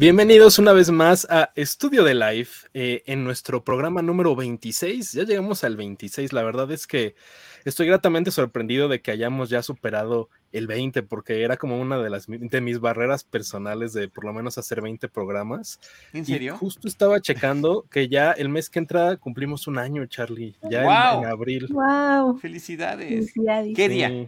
Bienvenidos una vez más a Estudio de Life eh, en nuestro programa número 26. Ya llegamos al 26. La verdad es que estoy gratamente sorprendido de que hayamos ya superado el 20, porque era como una de las de mis barreras personales de por lo menos hacer 20 programas. ¿En serio? Y justo estaba checando que ya el mes que entra cumplimos un año, Charlie. Ya en, abril. ¡Wow! Felicidades. ¿Qué día?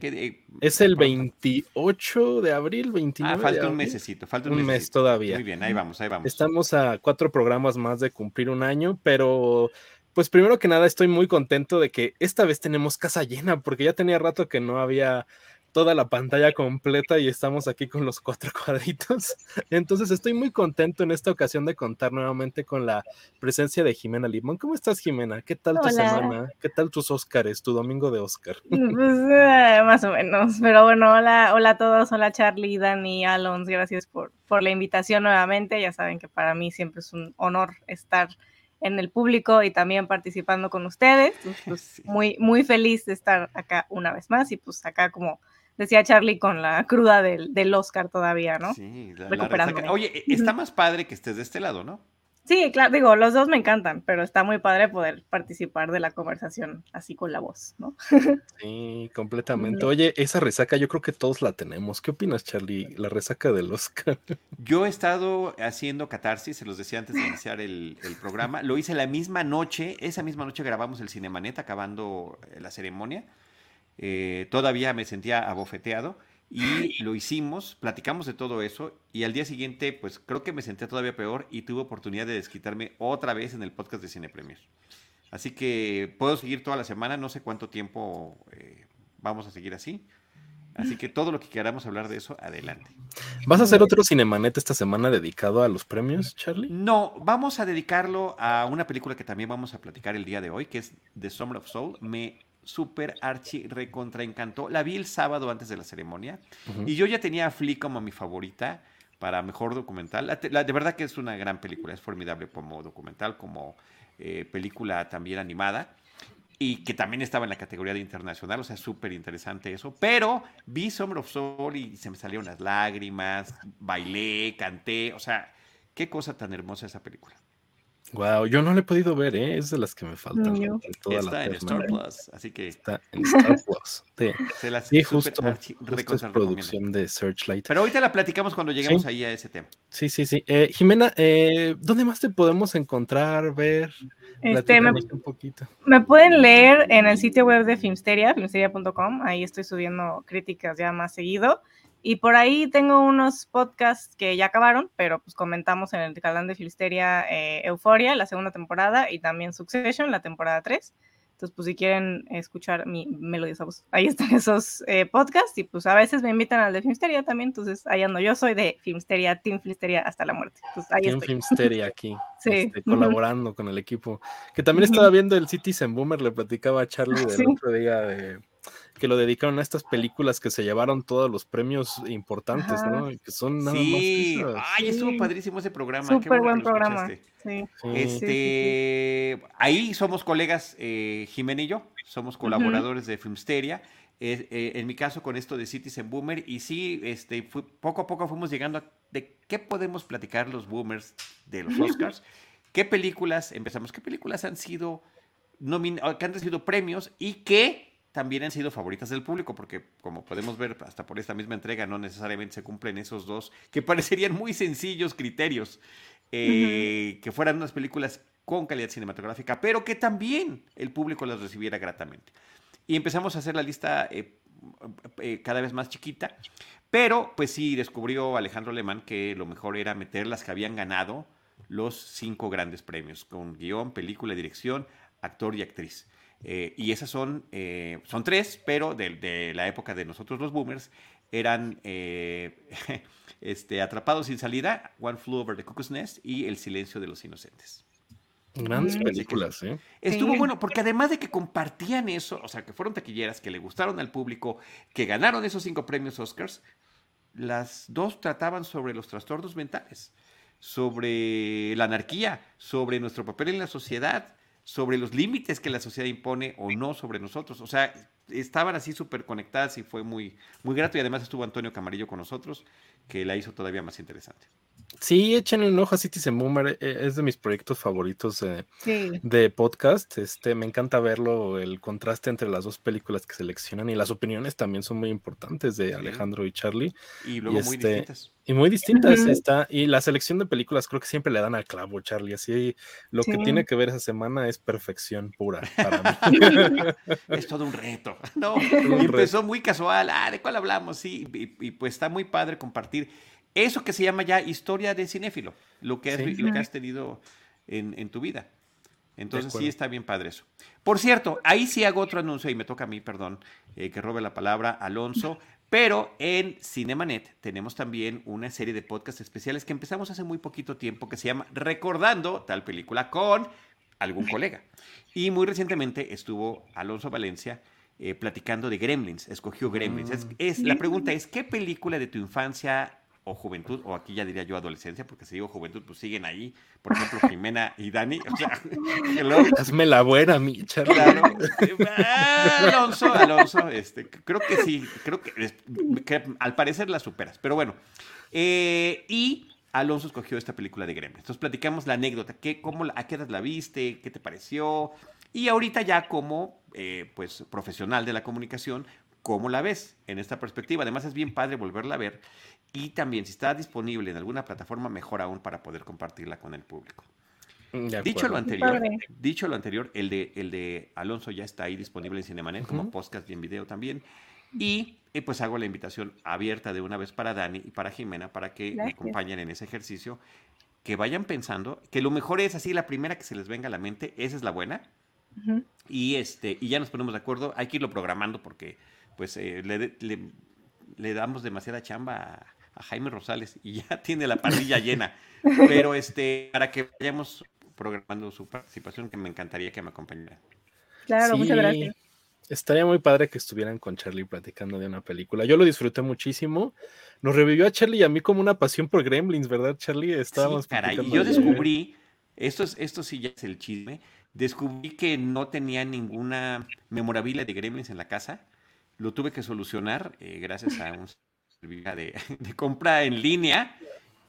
Es el 28 de abril, 29. Ah, falta un mesecito, falta un, mes todavía. Muy bien, ahí vamos, ahí vamos. Estamos a cuatro programas más de cumplir un año, pero pues primero que nada estoy muy contento de que esta vez tenemos casa llena, porque ya tenía rato que no había toda la pantalla completa y estamos aquí con los cuatro cuadritos. Entonces estoy muy contento en esta ocasión de contar nuevamente con la presencia de Jimena Limón. ¿Cómo estás, Jimena? ¿Qué tal tu semana? ¿Qué tal tus Óscares, tu domingo de Óscar? Pues, eh, más o menos, pero bueno, hola, hola a todos, hola Charlie, Dani, Alons, gracias por, por la invitación nuevamente. Ya saben que para mí siempre es un honor estar en el público y también participando con ustedes. Pues, pues, muy, muy feliz de estar acá una vez más y pues acá como decía Charlie, con la cruda del, del Oscar todavía, ¿no? Sí, la, Oye, e, está más padre que estés de este lado, ¿no? Sí, claro, digo, los dos me encantan, pero está muy padre poder participar de la conversación así con la voz, ¿no? Sí, completamente. Oye, esa resaca yo creo que todos la tenemos. ¿Qué opinas, Charlie? La resaca del Oscar. Yo he estado haciendo catarsis, se los decía antes de iniciar el, el programa. Lo hice la misma noche, esa misma noche grabamos el Cinemanet acabando la ceremonia. Eh, todavía me sentía abofeteado y lo hicimos, platicamos de todo eso y al día siguiente pues creo que me sentía todavía peor y tuve oportunidad de desquitarme otra vez en el podcast de Cine Premier. Así que puedo seguir toda la semana, no sé cuánto tiempo eh, vamos a seguir así. Así que todo lo que queramos hablar de eso, adelante. ¿Vas a hacer otro Cinemanet esta semana dedicado a los premios, Charlie? No, vamos a dedicarlo a una película que también vamos a platicar el día de hoy, que es The Summer of Soul. Me súper archi recontra encantó. La vi el sábado antes de la ceremonia y yo ya tenía a Flea como mi favorita para mejor documental. de verdad que es una gran película, es formidable como documental, como eh, película también animada y que también estaba en la categoría de internacional, o sea, súper interesante eso. Pero vi Summer of Soul y se me salieron las lágrimas, bailé, canté, o sea, qué cosa tan hermosa esa película. Wow, yo no la he podido ver, ¿eh? es de las que me faltan. Está en Star Plus, así que. Está en Star Plus. Sí, Se la sí justo, justo es producción de Searchlight. Pero ahorita la platicamos cuando lleguemos ahí a ese tema. Sí, sí, sí. Eh, Jimena, eh, ¿dónde más te podemos encontrar, ver? Este, me, un poquito. me pueden leer en el sitio web de Filmsteria, filmsteria.com. Ahí estoy subiendo críticas ya más seguido. Y por ahí tengo unos podcasts que ya acabaron, pero pues comentamos en el canal de Filisteria eh, Euforia, la segunda temporada, y también Succession, la temporada 3. Entonces, pues si quieren escuchar mi melodiosa voz, ahí están esos eh, podcasts. Y pues a veces me invitan al de Filmsteria también, entonces ahí ando. Yo soy de Filmsteria, Team Filmsteria hasta la muerte. Entonces, ahí Team Filmsteria aquí, sí. Este, colaborando con el equipo. Que también estaba viendo el Citizen Boomer, le platicaba a Charlie del otro día de que lo dedicaron a estas películas que se llevaron todos los premios importantes, ¿no? que son nada sí. Ay, estuvo padrísimo ese programa. Súper buen programa. Sí. Este, ahí somos colegas, eh, Jimena y yo, somos colaboradores de Filmsteria. Eh, en mi caso con esto de Citizen Boomer y sí, este, poco a poco fuimos llegando a de qué podemos platicar los boomers de los Oscars, qué películas, empezamos, qué películas han sido que han recibido premios y qué también han sido favoritas del público, porque como podemos ver hasta por esta misma entrega, no necesariamente se cumplen esos dos, que parecerían muy sencillos criterios, eh, que fueran unas películas con calidad cinematográfica, pero que también el público las recibiera gratamente. Y empezamos a hacer la lista eh, eh, cada vez más chiquita, pero pues sí descubrió Alejandro Alemán que lo mejor era meter las que habían ganado los cinco grandes premios, con guion, película, dirección, actor y actriz. Eh, y esas son, eh, son tres, pero de, la época de nosotros los boomers, eran eh, este, Atrapados sin salida, One Flew Over the Cuckoo's Nest y El silencio de los inocentes. Grandes películas, ¿eh? Estuvo bueno, porque además de que compartían eso, o sea, que fueron taquilleras, que le gustaron al público, que ganaron esos cinco premios Oscars, las dos trataban sobre los trastornos mentales, sobre la anarquía, sobre nuestro papel en la sociedad, sobre los límites que la sociedad impone o no sobre nosotros. O sea, estaban así súper conectadas y fue muy, muy grato. Y además estuvo Antonio Camarillo con nosotros, que la hizo todavía más interesante. Sí, échenle un ojo a Citizen Boomer, e, es de mis proyectos favoritos de podcast. Este, me encanta verlo, el contraste entre las dos películas que seleccionan y las opiniones también son muy importantes de Alejandro y Charlie. Y luego muy este, distintas. Y muy distintas está. Y la selección de películas creo que siempre le dan al clavo, Charlie. Así lo que tiene que ver esa semana es perfección pura para mí. es todo un reto. No, empezó muy casual. Ah, ¿de cuál hablamos? Sí, y pues está muy padre compartir eso que se llama ya historia de cinéfilo, lo que, has, has tenido en, tu vida. Entonces sí está bien padre eso. Por cierto, ahí sí hago otro anuncio y me toca a mí, perdón, eh, que robe la palabra Alonso, pero en Cinemanet tenemos también una serie de podcasts especiales que empezamos hace muy poquito tiempo que se llama Recordando tal película con algún colega. Y muy recientemente estuvo Alonso Valencia eh, platicando de Gremlins, escogió Gremlins. es, la pregunta es, ¿qué película de tu infancia o juventud, o aquí ya diría yo adolescencia, porque si digo juventud, pues siguen ahí, por ejemplo, Jimena y Dani. O sea, Hazme la buena, mi Claro. Ah, Alonso, Alonso, este, creo que sí, creo que, al parecer la superas, pero bueno. Eh, y Alonso escogió esta película de Gremlins. Entonces platicamos la anécdota, ¿qué, cómo, ¿a qué edad la viste? ¿Qué te pareció? Y ahorita ya como eh, pues, profesional de la comunicación, ¿cómo la ves en esta perspectiva? Además es bien padre volverla a ver y también si está disponible en alguna plataforma, mejor aún para poder compartirla con el público. Mm, dicho lo anterior, dicho lo anterior, el de, el de Alonso ya está ahí disponible en Cinemanet como podcast y en video también. Y pues hago la invitación abierta de una vez para Dani y para Jimena para que me acompañen en ese ejercicio, que vayan pensando que lo mejor es así, la primera que se les venga a la mente, esa es la buena. Y este y ya nos ponemos de acuerdo, hay que irlo programando porque pues eh, le, le, damos demasiada chamba a, a Jaime Rosales y ya tiene la parrilla llena. Pero este, para que vayamos programando su participación, que me encantaría que me acompañara. Claro, muchas gracias. Estaría muy padre que estuvieran con Charlie platicando de una película. Yo lo disfruté muchísimo. Nos revivió a Charlie y a mí como una pasión por Gremlins, ¿verdad, Charlie? Estábamos sí, caray. Y yo descubrí, esto, es, esto sí ya es el chisme, descubrí que no tenía ninguna memorabilia de Gremlins en la casa. Lo tuve que solucionar eh, gracias a un de, de compra en línea.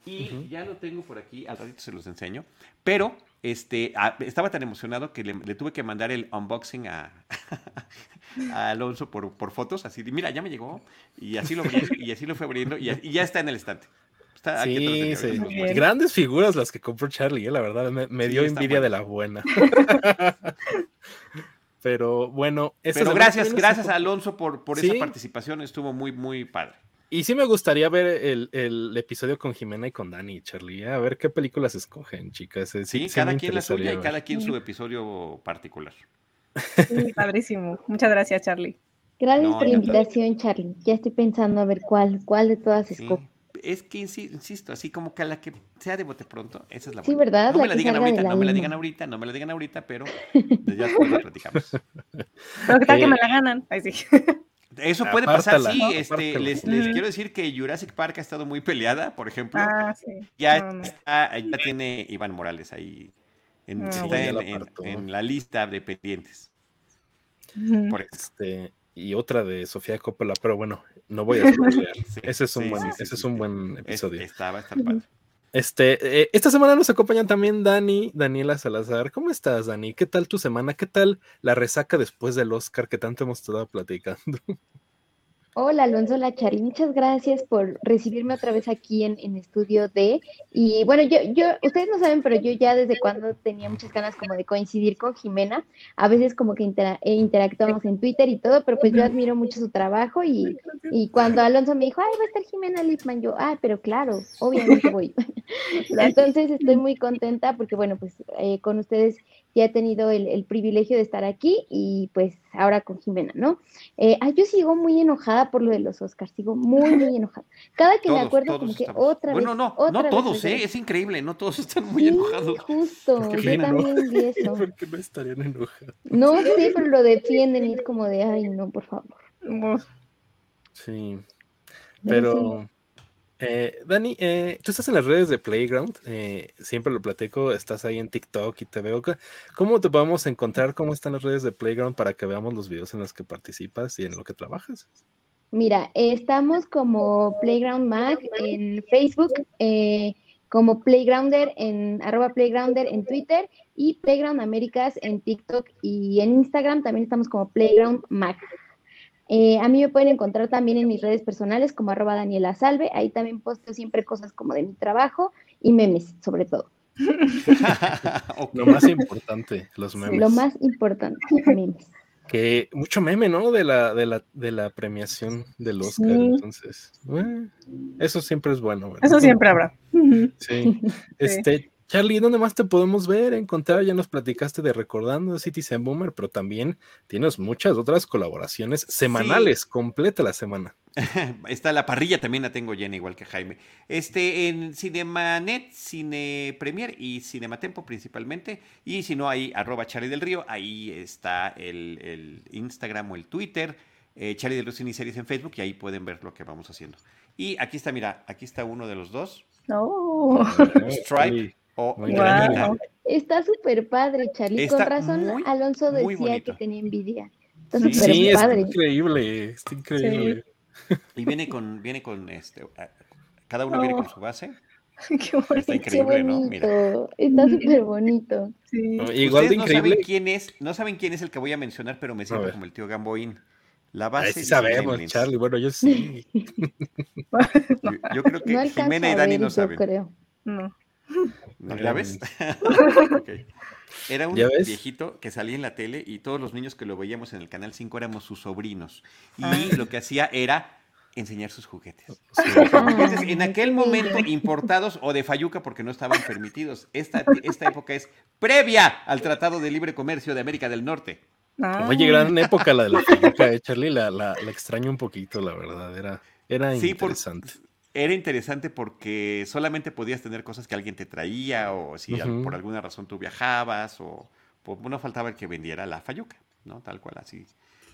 Y ya lo tengo por aquí, al ratito se los enseño. Pero este, estaba tan emocionado que le, tuve que mandar el unboxing a, a Alonso por, por, fotos, así de, mira, ya me llegó, y así lo, y así lo fue abriendo, y, ya está en el estante. Está sí, sí. Grandes figuras las que compró Charlie, eh, la verdad, me, dio envidia de la buena. Pero bueno, Pero gracias, gracias a Alonso por, por esa participación, estuvo muy, muy padre. Y sí me gustaría ver el, episodio con Jimena y con Dani y Charlie. ¿eh? A ver qué películas escogen, chicas. Eh, sí, cada quien la suya y cada quien su episodio particular. Sí, padrísimo. Muchas gracias, Charlie. Gracias por la invitación, Charlie. Ya estoy pensando a ver cuál, cuál de todas escojo. Es que insisto, así como que a la que sea de bote pronto, esa es la buena. Sí, ¿verdad? No me la digan ahorita, no me la digan ahorita, no me la digan ahorita, pero ya después la platicamos. Pero qué tal que me la ganan. Ahí sí. Eso puede pasar, sí. Este, les, quiero decir que Jurassic Park ha estado muy peleada, por ejemplo. Ah, sí. ya, ya tiene Iván Morales ahí. En, está en, la lista de pendientes. Por este, y otra de Sofía Coppola, pero bueno, no voy a spoilear. ese es un buen, ese es un buen episodio. Estaba, está padre. Este, eh, esta semana nos acompañan también Dani, Daniela Salazar. ¿Cómo estás, Dani? ¿Qué tal tu semana? ¿Qué tal la resaca después del Oscar que tanto hemos estado platicando? Hola Alonso Lachari, muchas gracias por recibirme otra vez aquí en, en Estudio D. Y bueno, yo, yo, ustedes no saben, pero yo ya desde cuando tenía muchas ganas como de coincidir con Jimena, a veces como que eh, interactuamos en Twitter y todo, pero pues yo admiro mucho su trabajo y, y cuando Alonso me dijo, ay, va a estar Jimena Lipman, yo, ah, pero claro, obviamente voy. Entonces estoy muy contenta porque bueno, pues eh, con ustedes ya he tenido el, privilegio de estar aquí y pues ahora con Jimena, ¿no? Eh, yo sigo muy enojada por lo de los Oscars, sigo muy, muy enojada. Cada que me acuerdo como que otra vez. Bueno, no, no todos, ¿eh? Es increíble, no todos están muy sí, enojados. justo, yo también vi eso. ¿Por qué no estarían enojados? No sé, pero lo defienden y es como de, ay, no, por favor. Sí, pero... Eh, Dani, eh, tú estás en las redes de Playground, eh, siempre lo platico, estás ahí en TikTok y te veo. ¿Cómo te podemos encontrar? ¿Cómo están las redes de Playground para que veamos los videos en los que participas y en lo que trabajas? Mira, estamos como Playground Mag en Facebook, como Playgrounder en arroba Playgrounder en Twitter y Playground Américas en TikTok y en Instagram también estamos como Playground Mac. Eh, a mí me pueden encontrar también en mis redes personales como arroba Daniela Salve. Ahí también posteo siempre cosas como de mi trabajo y memes, sobre todo. Lo más importante, los memes. Lo más importante, memes. Que mucho meme, ¿no? De la, de la, de la premiación del Oscar. Entonces, eh, eso siempre es bueno. ¿verdad? Eso siempre habrá. Sí. Este, Charlie, ¿dónde más te podemos ver, encontrar? Ya nos platicaste de Recordando Citizen Boomer, pero también tienes muchas otras colaboraciones semanales, completa la semana. Está la parrilla, también la tengo llena, igual que Jaime. Este, en Cinemanet, Cine Premier y Cinematempo principalmente. Y si no, ahí, arroba Charlie del Río, ahí está el, Instagram o el Twitter. Eh, Charlie del Río Cine Series en Facebook y ahí pueden ver lo que vamos haciendo. Y aquí está, mira, aquí está uno de los dos. Oh. Stripe. Oh, Está súper padre, Charlie. Con razón, Alonso decía que tenía envidia. Está sí, padre. es increíble, está increíble. Y viene con, viene con este, cada uno viene con su base. Qué bonito. Está increíble, ¿no? Mira. Está súper bonito. Sí. igual de increíble. No saben, quién es, no saben quién es el que voy a mencionar, pero me siento como el tío Gamboín. La base. sí sabemos, Charlie. Bueno, yo sí. yo, creo que Jimena y Dani no saben. Creo. No. ¿Ya ves? Era un viejito que salía en la tele y todos los niños que lo veíamos en el Canal 5 éramos sus sobrinos. Y ah. lo que hacía era enseñar sus juguetes. en aquel momento importados o de Fayuca porque no estaban permitidos. Esta, esta época es previa al Tratado de Libre Comercio de América del Norte. Ah. Oye, gran época la de la Fayuca, eh, Charlie, la, la, extraño un poquito, la verdad, era, era interesante era interesante porque solamente podías tener cosas que alguien te traía o si por alguna razón tú viajabas o pues, no faltaba el que vendiera la fayuca, ¿no? Tal cual, así,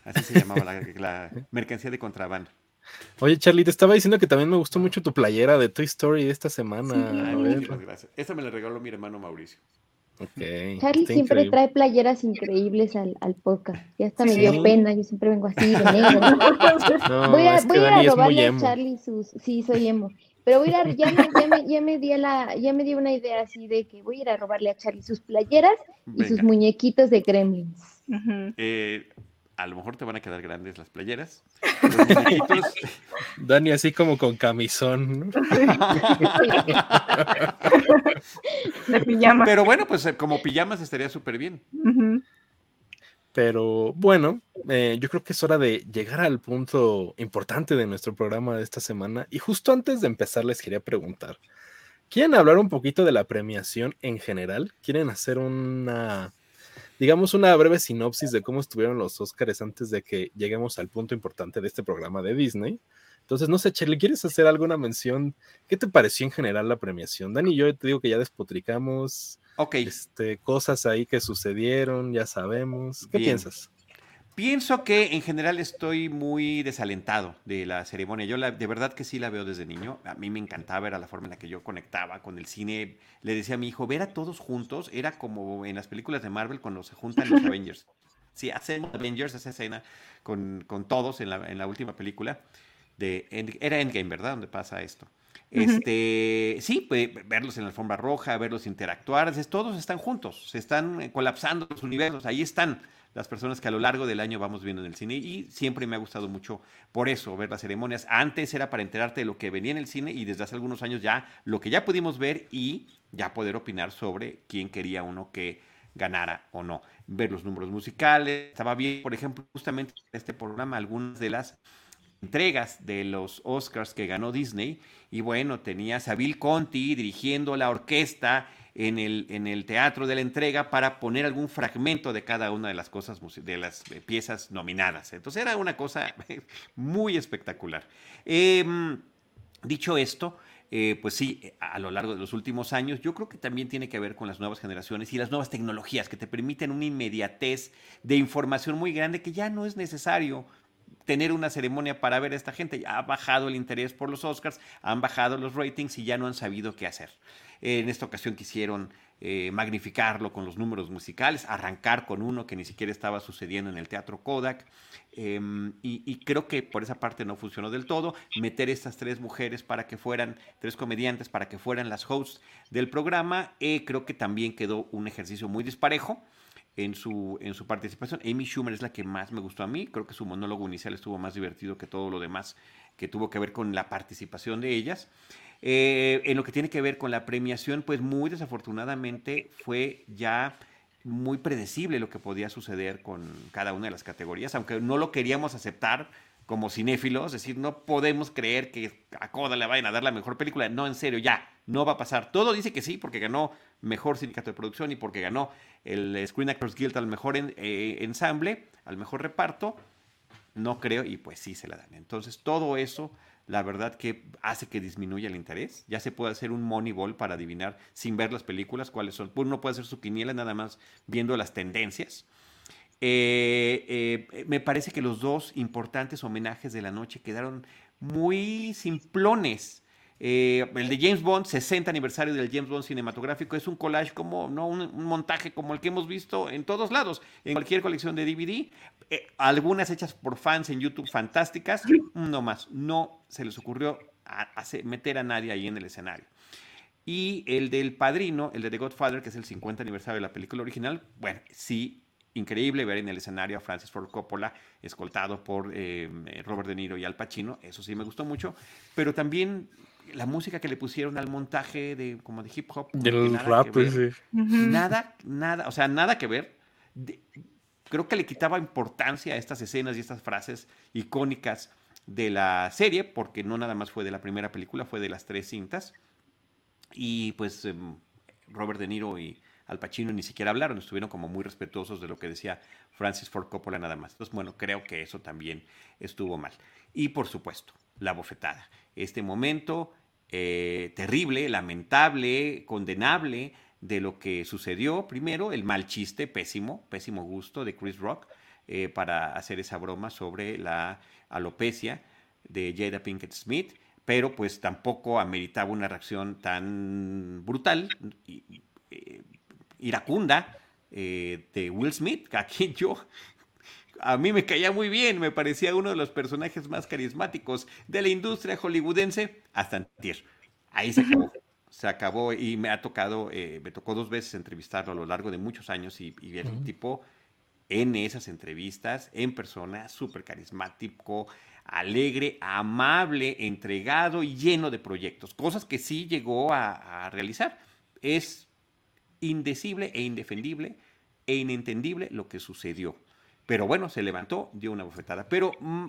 así se llamaba la, mercancía de contrabando. Oye, Charlie, te estaba diciendo que también me gustó mucho tu playera de Toy Story de esta semana. Sí, gracias. Esta me la regaló mi hermano Mauricio. Charlie siempre trae playeras increíbles al, al podcast. Ya hasta me dio pena, yo siempre vengo así de negro. voy a, voy a robarle a Charlie sus. Sí, soy emo. Pero voy a ir ya, me, ya, me, ya, me di la, ya me dio una idea así de que voy a ir a robarle a Charlie sus playeras y sus muñequitos de gremlins. eh, a lo mejor te van a quedar grandes las playeras. Dani así como con camisón. De pijama. Pero bueno, pues eh, como pijamas estaría súper bien. Pero bueno, eh, yo creo que es hora de llegar al punto importante de nuestro programa de esta semana. Y justo antes de empezar les quería preguntar, ¿quieren hablar un poquito de la premiación en general? ¿Quieren hacer una digamos, una breve sinopsis de cómo estuvieron los Oscars antes de que lleguemos al punto importante de este programa de Disney. Entonces, no sé, Charlie, ¿quieres hacer alguna mención? ¿Qué te pareció en general la premiación? Dani y yo te digo que ya despotricamos. Ok. Este, cosas ahí que sucedieron, ya sabemos. ¿Qué piensas? Pienso que en general estoy muy desalentado de la ceremonia. Yo la, de verdad que sí la veo desde niño. A mí me encantaba, era la forma en la que yo conectaba con el cine. Le decía a mi hijo, ver a todos juntos era como en las películas de Marvel cuando se juntan los Avengers. Sí, hacemos Avengers, esa escena con, con todos en la, en la, última película. De, era Endgame, ¿verdad? Donde pasa esto. Este, sí, pues, verlos en la alfombra roja, verlos interactuar, todos están juntos, se están eh, colapsando los universos, ahí están las personas que a lo largo del año vamos viendo en el cine y siempre me ha gustado mucho por eso ver las ceremonias. Antes era para enterarte de lo que venía en el cine y desde hace algunos años ya lo que ya pudimos ver y ya poder opinar sobre quién quería uno que ganara o no. Ver los números musicales. Estaba bien, por ejemplo, justamente en este programa algunas de las entregas de los Oscars que ganó Disney. Y bueno, tenías a Bill Conti dirigiendo la orquesta en el, en el teatro de la entrega para poner algún fragmento de cada una de las cosas, de las eh, piezas nominadas. Entonces era una cosa muy espectacular. Em, dicho esto, eh, pues sí, a lo largo de los últimos años, yo creo que también tiene que ver con las nuevas generaciones y las nuevas tecnologías que te permiten una inmediatez de información muy grande que ya no es necesario tener una ceremonia para ver a esta gente. Ya ha bajado el interés por los Oscars, han bajado los ratings y ya no han sabido qué hacer. En esta ocasión quisieron eh, magnificarlo con los números musicales, arrancar con uno que ni siquiera estaba sucediendo en el Teatro Kodak. Em, y, creo que por esa parte no funcionó del todo. Meter estas tres mujeres para que fueran, tres comediantes para que fueran las hosts del programa, eh, creo que también quedó un ejercicio muy disparejo. En su, en su participación. Amy Schumer es la que más me gustó a mí. Creo que su monólogo inicial estuvo más divertido que todo lo demás que tuvo que ver con la participación de ellas. Eh, en lo que tiene que ver con la premiación, pues muy desafortunadamente fue ya muy predecible lo que podía suceder con cada una de las categorías, aunque no lo queríamos aceptar como cinéfilos, es decir, no podemos creer que a Coda le vayan a dar la mejor película, no, en serio, ya, no va a pasar. Todo dice que sí, porque ganó mejor sindicato de producción y porque ganó el Screen Actors Guild al mejor eh, ensamble, al mejor reparto, no creo, y pues sí se la dan. Entonces, todo eso la verdad que hace que disminuya el interés. Ya se puede hacer un moneyball para adivinar sin ver las películas cuáles son. Uno puede hacer su quiniela nada más viendo las tendencias. Eh, eh, me parece que los dos importantes homenajes de la noche quedaron muy simplones. Eh, el de James Bond, 60 aniversario del James Bond cinematográfico, es un collage como, no un, montaje como el que hemos visto en todos lados, en cualquier colección de DVD. Eh, algunas hechas por fans en YouTube fantásticas, no más. No se les ocurrió meter a nadie ahí en el escenario. Y el del Padrino, el de The Godfather, que es el 50 aniversario de la película original, bueno, sí, increíble ver en el escenario a Francis Ford Coppola escoltado por eh, Robert De Niro y Al Pacino, eso sí me gustó mucho, pero también la música que le pusieron al montaje de como de hip hop. Del rap, sí. Nada, nada, o sea, nada que ver. creo que le quitaba importancia a estas escenas y estas frases icónicas de la serie, porque no nada más fue de la primera película, fue de las tres cintas. Y pues em, Robert De Niro y Al Pacino ni siquiera hablaron, estuvieron como muy respetuosos de lo que decía Francis Ford Coppola nada más. Entonces, bueno, creo que eso también estuvo mal. Y por supuesto, la bofetada. Este momento eh, terrible, lamentable, condenable de lo que sucedió. Primero, el mal chiste, pésimo, pésimo gusto de Chris Rock eh, para hacer esa broma sobre la alopecia de Jada Pinkett Smith, pero pues tampoco ameritaba una reacción tan brutal, eh, iracunda de Will Smith, a quien yo a mí me caía muy bien, me parecía uno de los personajes más carismáticos de la industria hollywoodense hasta antier. Ahí se acabó. Se acabó y me ha tocado, eh, me tocó dos veces entrevistarlo a lo largo de muchos años y, y el tipo en esas entrevistas, en persona, súper carismático, alegre, amable, entregado y lleno de proyectos, cosas que sí llegó a, a realizar. Es indecible e indefendible e inentendible lo que sucedió. Pero bueno, se levantó, dio una bofetada. Pero mm,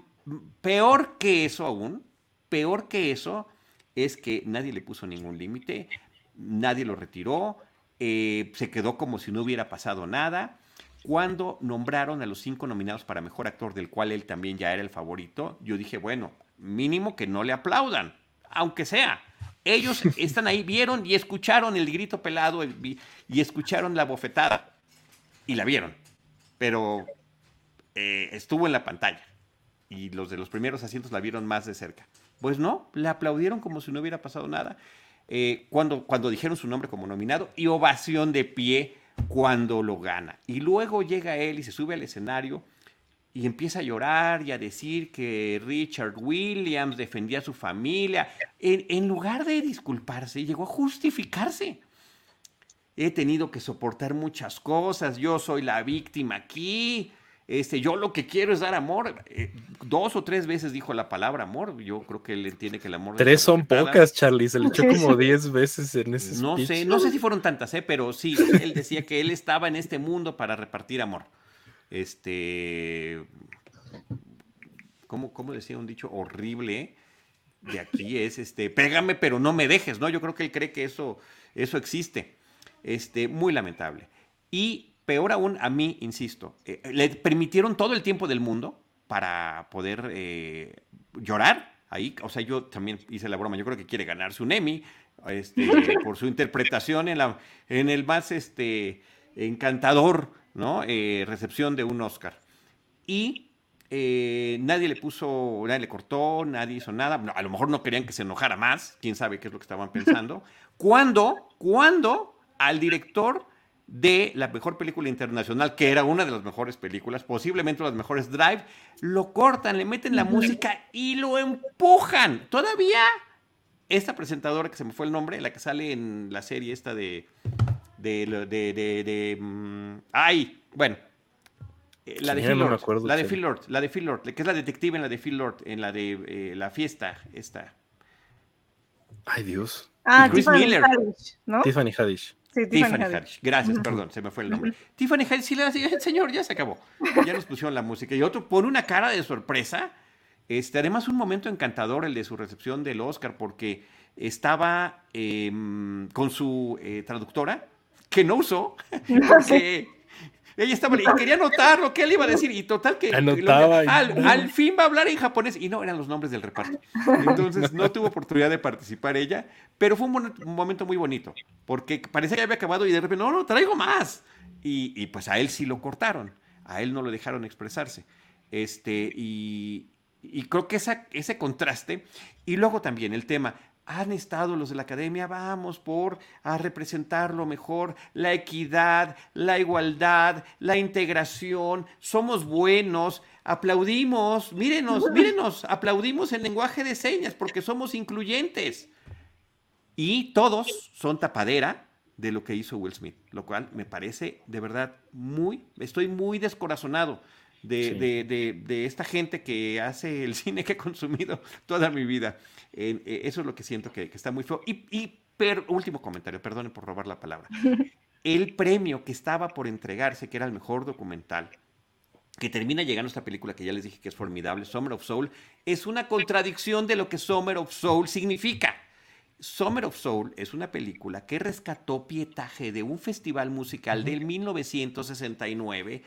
peor que eso aún, peor que eso es que nadie le puso ningún límite, nadie lo retiró, eh, se quedó como si no hubiera pasado nada. Cuando nombraron a los cinco nominados para mejor actor, del cual él también ya era el favorito, yo dije, bueno, mínimo que no le aplaudan, aunque sea. Ellos están ahí, vieron y escucharon el grito pelado y, y escucharon la bofetada y la vieron. Pero eh, estuvo en la pantalla y los de los primeros asientos la vieron más de cerca. Pues no, le aplaudieron como si no hubiera pasado nada eh, cuando, cuando dijeron su nombre como nominado y ovación de pie cuando lo gana. Y luego llega él y se sube al escenario y empieza a llorar y a decir que Richard Williams defendía a su familia. En, en lugar de disculparse, llegó a justificarse he tenido que soportar muchas cosas, yo soy la víctima aquí, este, yo lo que quiero es dar amor. Eh, dos o tres veces dijo la palabra amor. Yo creo que él entiende que el amor. Tres son pocas, Charlie. Se le echó como diez veces en ese No sé, no sé si fueron tantas, ¿eh? pero sí, él decía que él estaba en este mundo para repartir amor. Este. ¿Cómo, cómo decía un dicho horrible? De aquí es este, pégame, pero no me dejes, ¿no? Yo creo que él cree que eso, eso existe. Este, muy lamentable. Y peor aún, a mí, insisto, eh, le permitieron todo el tiempo del mundo para poder eh, llorar ahí. O sea, yo también hice la broma, yo creo que quiere ganarse un Emmy este, por su interpretación en, la, en el más este, encantador ¿no? Eh, recepción de un Oscar. Y eh, nadie le puso, nadie le cortó, nadie hizo nada. a lo mejor no querían que se enojara más, quién sabe qué es lo que estaban pensando. cuando, cuando al director de la mejor película internacional, que era una de las mejores películas, posiblemente las mejores Drive, lo cortan, le meten la música y lo empujan. Todavía esta presentadora que se me fue el nombre, la que sale en la serie esta de de, de, de, mm, ay, bueno, eh, la de, Phil Lord, la de Phil Lord, la de Phil Lord, que es la detective en la de Phil Lord, en la de eh, la fiesta, esta. Ay, Dios. Ah, Tiffany Miller. Haddish, ¿no? Tiffany Haddish. Sí, Tiffany, Haddish. Gracias, perdón, se me fue el nombre. Tiffany Haddish, sí, le señor, ya se acabó. Ya nos pusieron la música. Y otro pone una cara de sorpresa. Este, además, un momento encantador el de su recepción del Oscar, porque estaba em, con su eh, traductora, que no usó, porque ella estaba y quería anotar lo que él iba a decir y total que al, fin va a hablar en japonés y no eran los nombres del reparto. Entonces no tuvo oportunidad de participar ella, pero fue un, momento muy bonito porque parecía que había acabado y de repente no, no, traigo más. Y, pues a él sí lo cortaron, a él no lo dejaron expresarse. Este, y, y creo que esa, ese contraste, y luego también el tema, han estado los de la academia, vamos por a representar lo mejor, la equidad, la igualdad, la integración, somos buenos, aplaudimos, mírenos, mírenos, aplaudimos el lenguaje de señas porque somos incluyentes. Y todos son tapadera de lo que hizo Will Smith, lo cual me parece de verdad muy, estoy muy descorazonado de, esta gente que hace el cine que he consumido toda mi vida. Eh, eso es lo que siento que, está muy feo. Y, y último comentario, perdonen por robar la palabra. El premio que estaba por entregarse, que era el mejor documental, que termina llegando esta película que ya les dije que es formidable, Summer of Soul, es una contradicción de lo que Summer of Soul significa. Summer of Soul es una película que rescató pietaje de un festival musical del 1969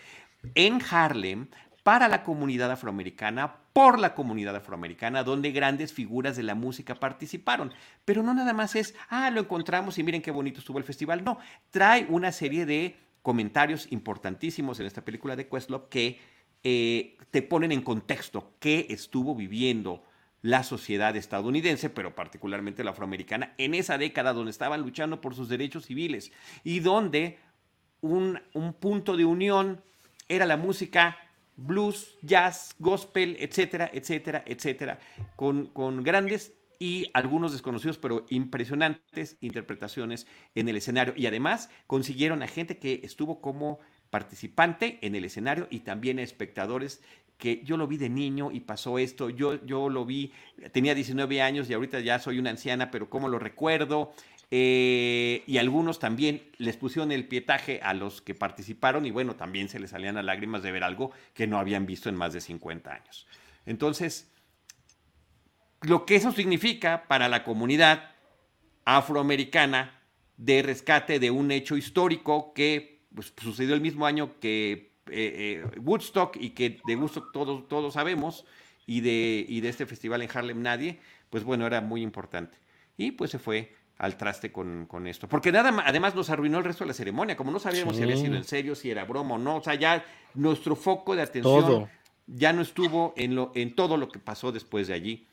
en Harlem para la comunidad afroamericana, por la comunidad afroamericana, donde grandes figuras de la música participaron. Pero no nada más es, ah, lo encontramos y miren qué bonito estuvo el festival. No, trae una serie de comentarios importantísimos en esta película de Questlove que eh, te ponen en contexto qué estuvo viviendo la sociedad estadounidense, pero particularmente la afroamericana, en esa década donde estaban luchando por sus derechos civiles y donde un, un punto de unión era la música blues, jazz, gospel, etcétera, etcétera, etcétera, con, con grandes y algunos desconocidos, pero impresionantes interpretaciones en el escenario. Y además consiguieron a gente que estuvo como participante en el escenario y también a espectadores que yo lo vi de niño y pasó esto, yo, yo lo vi, tenía 19 años y ahorita ya soy una anciana, pero cómo lo recuerdo, eh, y algunos también les pusieron el pietaje a los que participaron y bueno, también se les salían las lágrimas de ver algo que no habían visto en más de 50 años. Entonces, lo que eso significa para la comunidad afroamericana de rescate de un hecho histórico que pues, sucedió el mismo año que eh, eh, Woodstock y que de gusto todos, todos sabemos, y de, y de este festival en Harlem nadie, pues bueno, era muy importante. Y pues se fue al traste con, esto. Porque nada además nos arruinó el resto de la ceremonia, como no sabíamos si había sido en serio, si era broma o no, o sea, ya nuestro foco de atención ya no estuvo en, lo, en todo lo que pasó después de allí.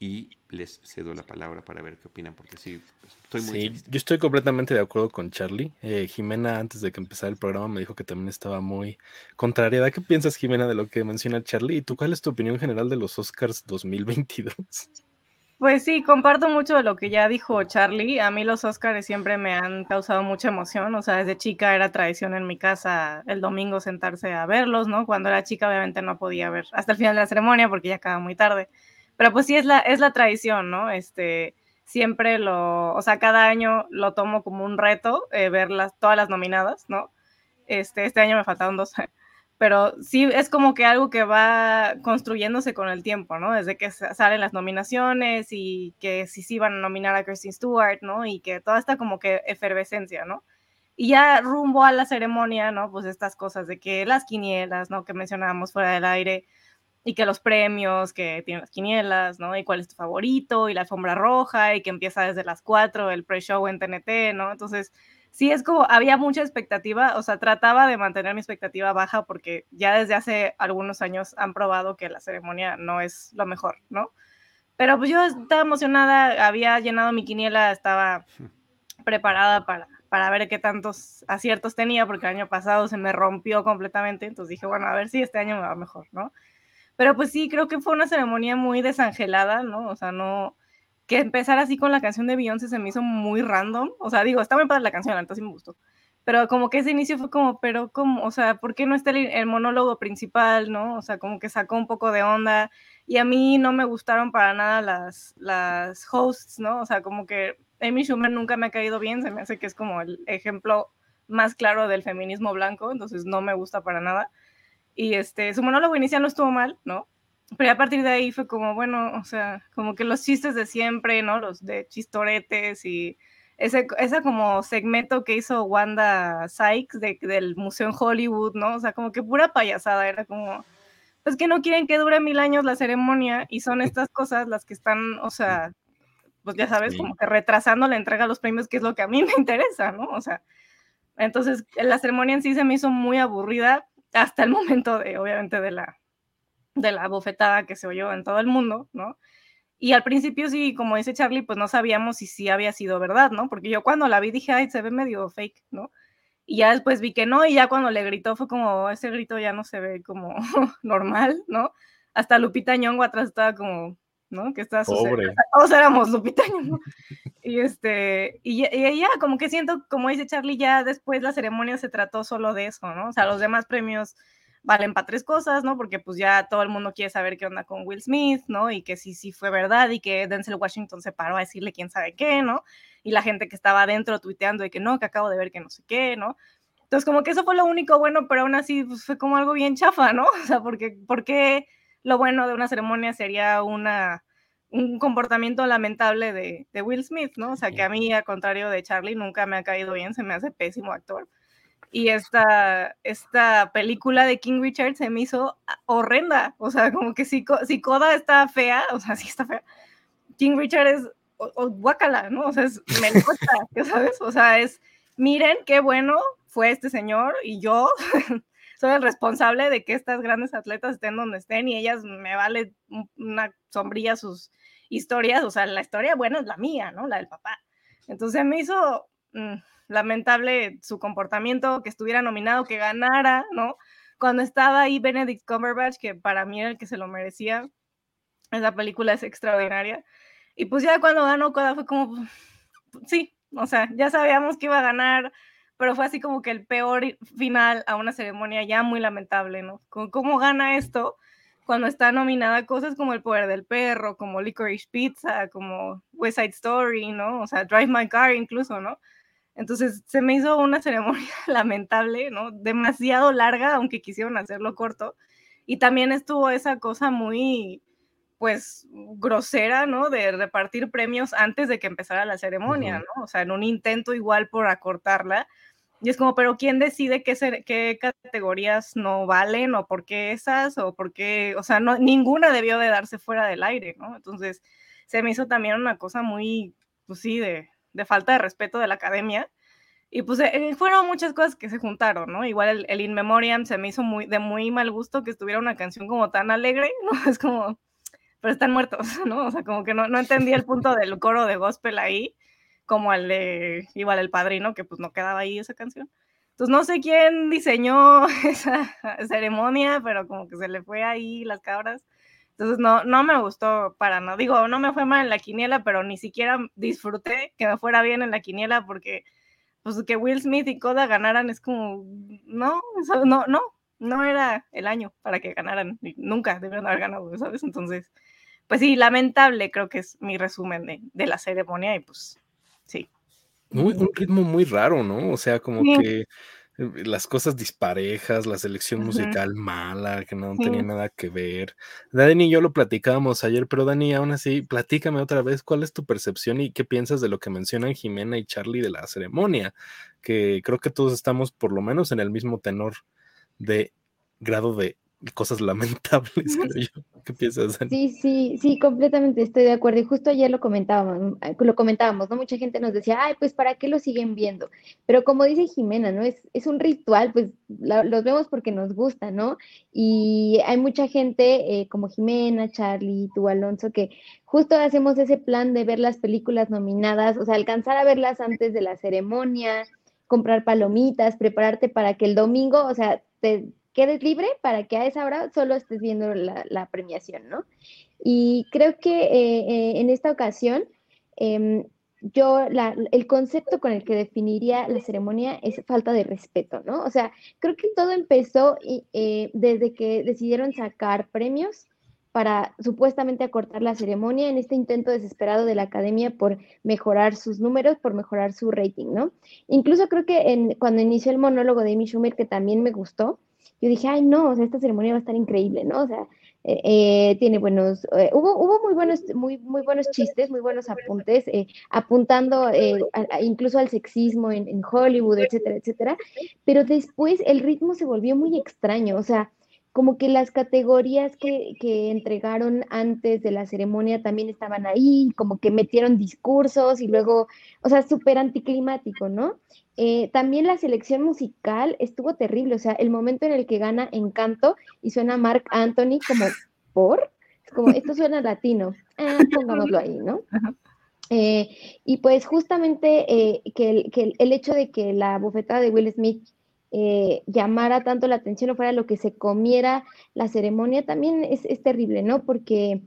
Y les cedo la palabra para ver qué opinan, porque sí, pues, estoy muy... Sí, yo estoy completamente de acuerdo con Charlie. Eh, Jimena, antes de que empezara el programa, me dijo que también estaba muy contrariada. ¿Qué piensas, Jimena, de lo que menciona Charlie? ¿Y tú cuál es tu opinión general de los Oscars 2022? Pues sí, comparto mucho de lo que ya dijo Charlie. A mí los Oscars siempre me han causado mucha emoción. O sea, desde chica era tradición en mi casa el domingo sentarse a verlos, ¿no? Cuando era chica obviamente no podía ver hasta el final de la ceremonia porque ya acaba muy tarde. Pero pues sí es la, es la tradición, ¿no? Este, siempre lo, o sea, cada año lo tomo como un reto eh, ver las, todas las nominadas, ¿no? Este, este año me faltaron dos. pero sí es como que algo que va construyéndose con el tiempo, ¿no? Desde que salen las nominaciones y que sí sí van a nominar a Kristen Stewart, ¿no? Y que toda esta como que efervescencia, ¿no? Y ya rumbo a la ceremonia, ¿no? Pues estas cosas de que las quinielas, ¿no? Que mencionábamos fuera del aire, y que los premios que tienen las quinielas, ¿no? Y cuál es tu favorito, y la alfombra roja, y que empieza desde las 4 el pre-show en TNT, ¿no? Entonces, sí es como, había mucha expectativa, o sea, trataba de mantener mi expectativa baja porque ya desde hace algunos años han probado que la ceremonia no es lo mejor, ¿no? Pero pues yo estaba emocionada, había llenado mi quiniela, estaba preparada para, para ver qué tantos aciertos tenía, porque el año pasado se me rompió completamente, entonces dije, bueno, a ver si este año me va mejor, ¿no? Pero pues sí, creo que fue una ceremonia muy desangelada, ¿no? O sea, no, que empezar así con la canción de Beyoncé se me hizo muy random. O sea, digo, está muy padre la canción, entonces sí me gustó. Pero como que ese inicio fue como, pero como, o sea, ¿por qué no está el, monólogo principal, no? O sea, como que sacó un poco de onda. Y a mí no me gustaron para nada las, las hosts, ¿no? O sea, como que Amy Schumer nunca me ha caído bien, se me hace que es como el ejemplo más claro del feminismo blanco, entonces no me gusta para nada. Y este, su monólogo inicial no estuvo mal, ¿no? Pero a partir de ahí fue como, bueno, o sea, como que los chistes de siempre, ¿no? Los de chistoretes y ese, ese como segmento que hizo Wanda Sykes del Museo en Hollywood, ¿no? O sea, como que pura payasada, era como, pues que no quieren que dure mil años la ceremonia y son estas cosas las que están, o sea, pues ya sabes, como que retrasando la entrega de los premios, que es lo que a mí me interesa, ¿no? O sea, entonces la ceremonia en sí se me hizo muy aburrida hasta el momento de, obviamente, de la, de la bofetada que se oyó en todo el mundo, ¿no? Y al principio sí, como dice Charlie, pues no sabíamos si sí había sido verdad, ¿no? Porque yo cuando la vi dije, ay, se ve medio fake, ¿no? Y ya después vi que no, y ya cuando le gritó fue como, ese grito ya no se ve como normal, ¿no? Hasta Lupita Ñongo atrás estaba como, ¿no? Que estaba Pobre. Todos éramos Lupita Ñongo. Y este, y, y ya, como que siento, como dice Charlie, ya después la ceremonia se trató solo de eso, ¿no? O sea, los demás premios valen para tres cosas, ¿no? Porque pues ya todo el mundo quiere saber qué onda con Will Smith, ¿no? Y que sí, sí fue verdad y que Denzel Washington se paró a decirle quién sabe qué, ¿no? Y la gente que estaba adentro tuiteando de que no, que acabo de ver que no sé qué, ¿no? Entonces como que eso fue lo único bueno, pero aún así pues, fue como algo bien chafa, ¿no? O sea, porque, porque lo bueno de una ceremonia sería una un comportamiento lamentable de, de Will Smith, ¿no? O sea, que a mí, al contrario de Charlie, nunca me ha caído bien, se me hace pésimo actor y esta, esta película de King Richard se me hizo horrenda, o sea, como que si, si Coda está fea, o sea, sí está fea, King Richard es o, guacala, ¿no? O sea, es melcocha, ¿sabes? O sea, es, miren qué bueno fue este señor y yo soy el responsable de que estas grandes atletas estén donde estén y ellas me vale una sombrilla sus historias, o sea, la historia buena es la mía, ¿no? La del papá. Entonces me hizo... Mm, lamentable su comportamiento, que estuviera nominado, que ganara, ¿no? Cuando estaba ahí Benedict Cumberbatch, que para mí era el que se lo merecía, esa película es extraordinaria. Y pues ya cuando ganó Coda fue como, sí, o sea, ya sabíamos que iba a ganar, pero fue así como que el peor final a una ceremonia ya muy lamentable, ¿no? ¿Cómo gana esto cuando está nominada cosas como El Poder del Perro, como Licorice Pizza, como West Side Story, ¿no? O sea, Drive My Car incluso, ¿no? Entonces se me hizo una ceremonia lamentable, ¿no? Demasiado larga, aunque quisieron hacerlo corto. Y también estuvo esa cosa muy, pues, grosera, ¿no? De repartir premios antes de que empezara la ceremonia, ¿no? O sea, en un intento igual por acortarla. Y es como, pero ¿quién decide qué, qué categorías no valen o por qué esas o por qué, o sea, no, ninguna debió de darse fuera del aire, ¿no? Entonces, se me hizo también una cosa muy, pues sí, de, de falta de respeto de la academia. Y pues eh, fueron muchas cosas que se juntaron, ¿no? Igual el, In Memoriam se me hizo muy, de muy mal gusto que estuviera una canción como tan alegre, ¿no? Es como, pero están muertos, ¿no? O sea, como que no, no entendí el punto del coro de gospel ahí, como el de, igual el padrino, que pues no quedaba ahí esa canción. Entonces no sé quién diseñó esa ceremonia, pero como que se le fue ahí las cabras. Entonces no, no me gustó para nada. Digo, no me fue mal en la quiniela, pero ni siquiera disfruté que me fuera bien en la quiniela porque pues que Will Smith y Coda ganaran es como, no, no, no, no era el año para que ganaran. Nunca debieron haber ganado, ¿sabes? Entonces, pues sí, lamentable creo que es mi resumen de, de la ceremonia y pues sí. un ritmo muy raro, ¿no? O sea, como que las cosas disparejas, la selección musical mala, que no tenía nada que ver. Dani y yo lo platicábamos ayer, pero Dani, aún así, platícame otra vez cuál es tu percepción y qué piensas de lo que mencionan Jimena y Charlie de la ceremonia, que creo que todos estamos por lo menos en el mismo tenor de grado de cosas lamentables, creo yo. ¿Qué piensas, Sí, sí, sí, completamente estoy de acuerdo. Y justo ayer lo comentábamos, eh, lo comentábamos, ¿no? Mucha gente nos decía, ay, pues ¿para qué lo siguen viendo? Pero como dice Jimena, ¿no? Es, es un ritual, pues los vemos porque nos gusta, ¿no? Y hay mucha gente eh, como Jimena, Charlie, tú, Alonso, que justo hacemos ese plan de ver las películas nominadas, o sea, alcanzar a verlas antes de la ceremonia, comprar palomitas, prepararte para que el domingo, o sea, te quedes libre para que a esa hora solo estés viendo la, premiación, ¿no? Y creo que eh, eh, en esta ocasión, em, yo, el concepto con el que definiría la ceremonia es falta de respeto, ¿no? O sea, creo que todo empezó eh, desde que decidieron sacar premios para supuestamente acortar la ceremonia en este intento desesperado de la academia por mejorar sus números, por mejorar su rating, ¿no? Incluso creo que en, cuando inició el monólogo de Amy Schumer, que también me gustó, yo dije, ay, no, o sea, esta ceremonia va a estar increíble, ¿no? O sea, eh, eh, tiene buenos, eh, hubo, hubo muy buenos, muy, muy buenos chistes, muy buenos apuntes, apuntando incluso al sexismo en, Hollywood, etcétera, etcétera, pero después el ritmo se volvió muy extraño, o sea, como que las categorías que, que, entregaron antes de la ceremonia también estaban ahí, como que metieron discursos y luego, o sea, súper anticlimático, ¿no? Eh, también la selección musical estuvo terrible, o sea, el momento en el que gana Encanto y suena Mark Anthony como, ¿por? Es como, esto suena latino, ah, pongámoslo ahí, ¿no? Eh, y pues justamente eh, que, el, que el, hecho de que la bofetada de Will Smith eh, llamara tanto la atención o fuera lo que se comiera la ceremonia, también es, terrible, ¿no? Porque,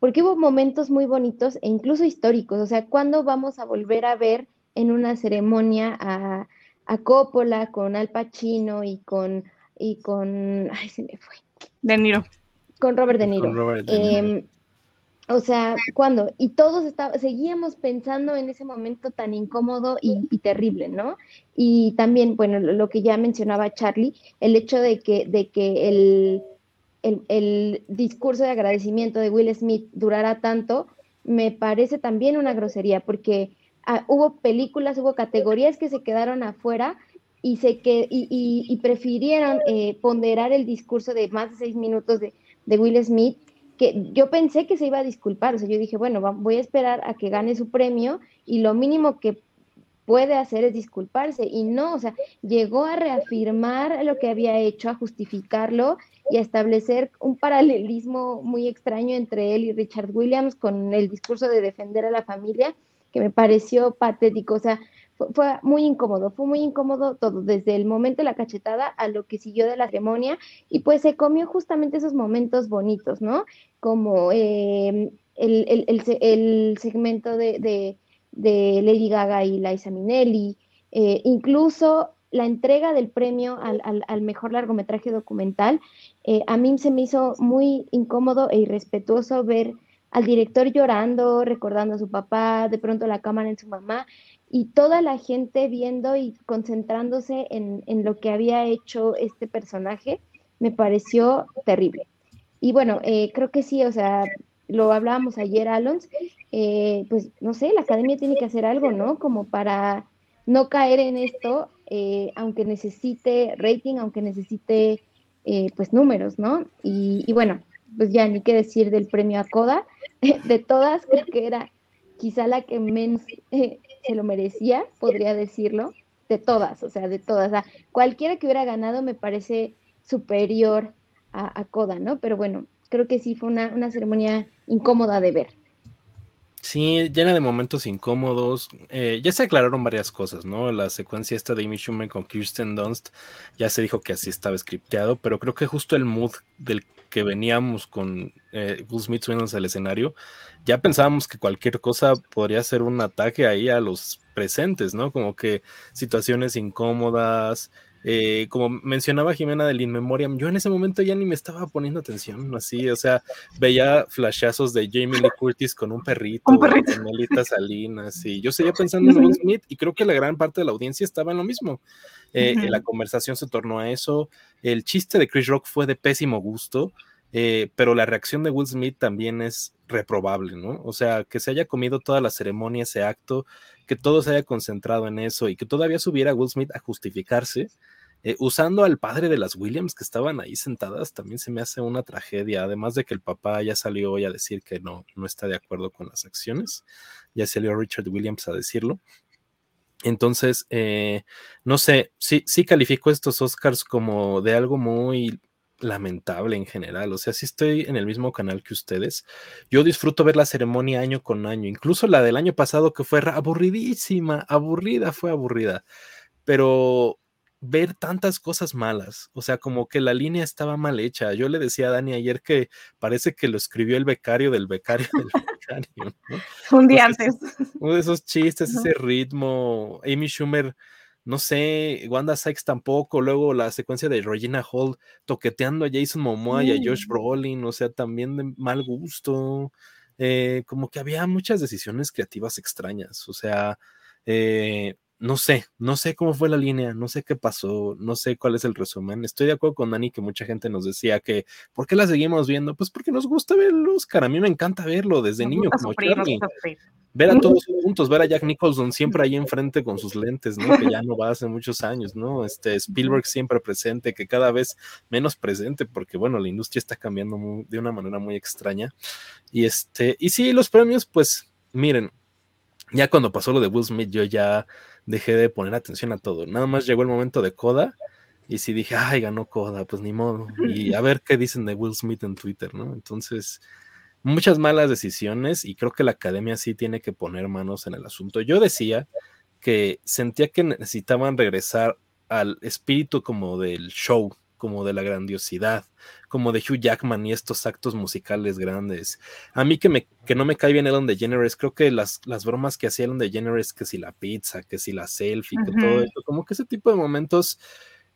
porque hubo momentos muy bonitos e incluso históricos. O sea, ¿cuándo vamos a volver a ver en una ceremonia a, a Coppola con Al Pacino y con, y con, ay, se me fue. De Niro. Con Robert De Niro. Em, o sea, ¿cuándo? Y todos seguíamos pensando en ese momento tan incómodo y, terrible, ¿no? Y también, bueno, lo, que ya mencionaba Charlie, el hecho de que, de que el, el, discurso de agradecimiento de Will Smith durara tanto, me parece también una grosería, porque ah, hubo películas, hubo categorías que se quedaron afuera y, se que, y, prefirieron eh, ponderar el discurso de más de seis minutos de, de Will Smith que yo pensé que se iba a disculpar, o sea, yo dije, bueno, voy a esperar a que gane su premio y lo mínimo que puede hacer es disculparse y no, o sea, llegó a reafirmar lo que había hecho, a justificarlo y a establecer un paralelismo muy extraño entre él y Richard Williams con el discurso de defender a la familia, que me pareció patético, o sea, fue, muy incómodo, fue muy incómodo todo, desde el momento de la cachetada a lo que siguió de la ceremonia, y pues se comió justamente esos momentos bonitos, ¿no? Como eh, el, segmento de, Lady Gaga y Liza Minnelli, eh, incluso la entrega del premio al, mejor largometraje documental, eh, a mí se me hizo muy incómodo e irrespetuoso ver al director llorando, recordando a su papá, de pronto la cámara en su mamá, y toda la gente viendo y concentrándose en, lo que había hecho este personaje, me pareció terrible. Y bueno, eh, creo que sí, o sea, lo hablábamos ayer, Alons, eh, pues no sé, la academia tiene que hacer algo, ¿no? Como para no caer en esto, eh, aunque necesite rating, aunque necesite pues números, ¿no? Y, y, bueno, pues ya ni qué decir del premio a Coda, de todas creo que era quizá la que menos se lo merecía, podría decirlo, de todas, o sea, de todas. Cualquiera que hubiera ganado me parece superior a, a Coda, ¿no? Pero bueno, creo que sí fue una, ceremonia incómoda de ver. Sí, llena de momentos incómodos. Eh, ya se aclararon varias cosas, ¿no? La secuencia esta de Amy Schumer con Kirsten Dunst ya se dijo que así estaba scripteado, pero creo que justo el mood del que veníamos con eh, Will Smith subiéndose al escenario, ya pensábamos que cualquier cosa podría ser un ataque ahí a los presentes, ¿no? Como que situaciones incómodas, eh, como mencionaba Jimena del In Memoriam, yo en ese momento ya ni me estaba poniendo atención, así, o sea, veía flashazos de Jamie Lee Curtis con un perrito, con Melita Salinas, y yo seguía pensando en Will Smith, y creo que la gran parte de la audiencia estaba en lo mismo. Eh, la conversación se tornó a eso, el chiste de Chris Rock fue de pésimo gusto, eh, pero la reacción de Will Smith también es reprobable, ¿no? O sea, que se haya comido toda la ceremonia, ese acto, que todo se haya concentrado en eso y que todavía subiera Will Smith a justificarse, eh, usando al padre de las Williams que estaban ahí sentadas, también se me hace una tragedia, además de que el papá ya salió hoy a decir que no, no está de acuerdo con las acciones, ya salió Richard Williams a decirlo. Entonces, eh, no sé, sí, sí califico estos Oscars como de algo muy lamentable en general. O sea, si estoy en el mismo canal que ustedes. Yo disfruto ver la ceremonia año con año, incluso la del año pasado que fue aburridísima, aburrida, fue aburrida. Pero ver tantas cosas malas, o sea, como que la línea estaba mal hecha. Yo le decía a Dani ayer que parece que lo escribió el becario del becario del becario. Un día antes. uno de esos chistes, ese ritmo. Amy Schumer no sé, Wanda Sykes tampoco, luego la secuencia de Regina Hall toqueteando a Jason Momoa y a Josh mm. Brolin, o sea, también de mal gusto, eh, como que había muchas decisiones creativas extrañas, o sea, eh, no sé, no sé cómo fue la línea, no sé qué pasó, no sé cuál es el resumen. Estoy de acuerdo con Dani que mucha gente nos decía que, ¿por qué la seguimos viendo? Pues porque nos gusta ver el Oscar, a mí me encanta verlo desde niño como Charlie. Ver a todos juntos, ver a Jack Nicholson siempre ahí enfrente con sus lentes, ¿no? Que ya no va hace muchos años, ¿no? Este Spielberg siempre presente, que cada vez menos presente, porque bueno, la industria está cambiando de una manera muy extraña. Y este, y sí, los premios, pues, miren, ya cuando pasó lo de Will Smith, yo ya dejé de poner atención a todo. Nada más llegó el momento de Coda y sí dije, ay, ganó Coda, pues ni modo. Y a ver qué dicen de Will Smith en Twitter, ¿no? Entonces, muchas malas decisiones y creo que la academia sí tiene que poner manos en el asunto. Yo decía que sentía que necesitaban regresar al espíritu como del show, como de la grandiosidad, como de Hugh Jackman y estos actos musicales grandes. A mí que, me, que no me cae bien Ellen DeGeneres, creo que las, las bromas que hacía Ellen DeGeneres, que si la pizza, que si la selfie, que todo eso, como que ese tipo de momentos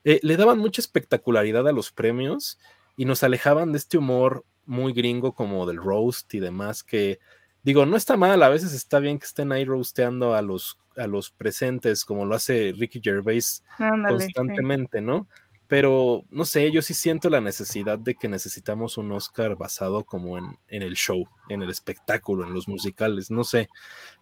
eh, le daban mucha espectacularidad a los premios y nos alejaban de este humor muy gringo como del roast y demás que digo, no está mal, a veces está bien que estén ahí roasteando a los, a los presentes como lo hace Ricky Gervais constantemente, ¿no? Pero no sé, yo sí siento la necesidad de que necesitamos un Oscar basado como en, en, el show, en el espectáculo, en los musicales, no sé,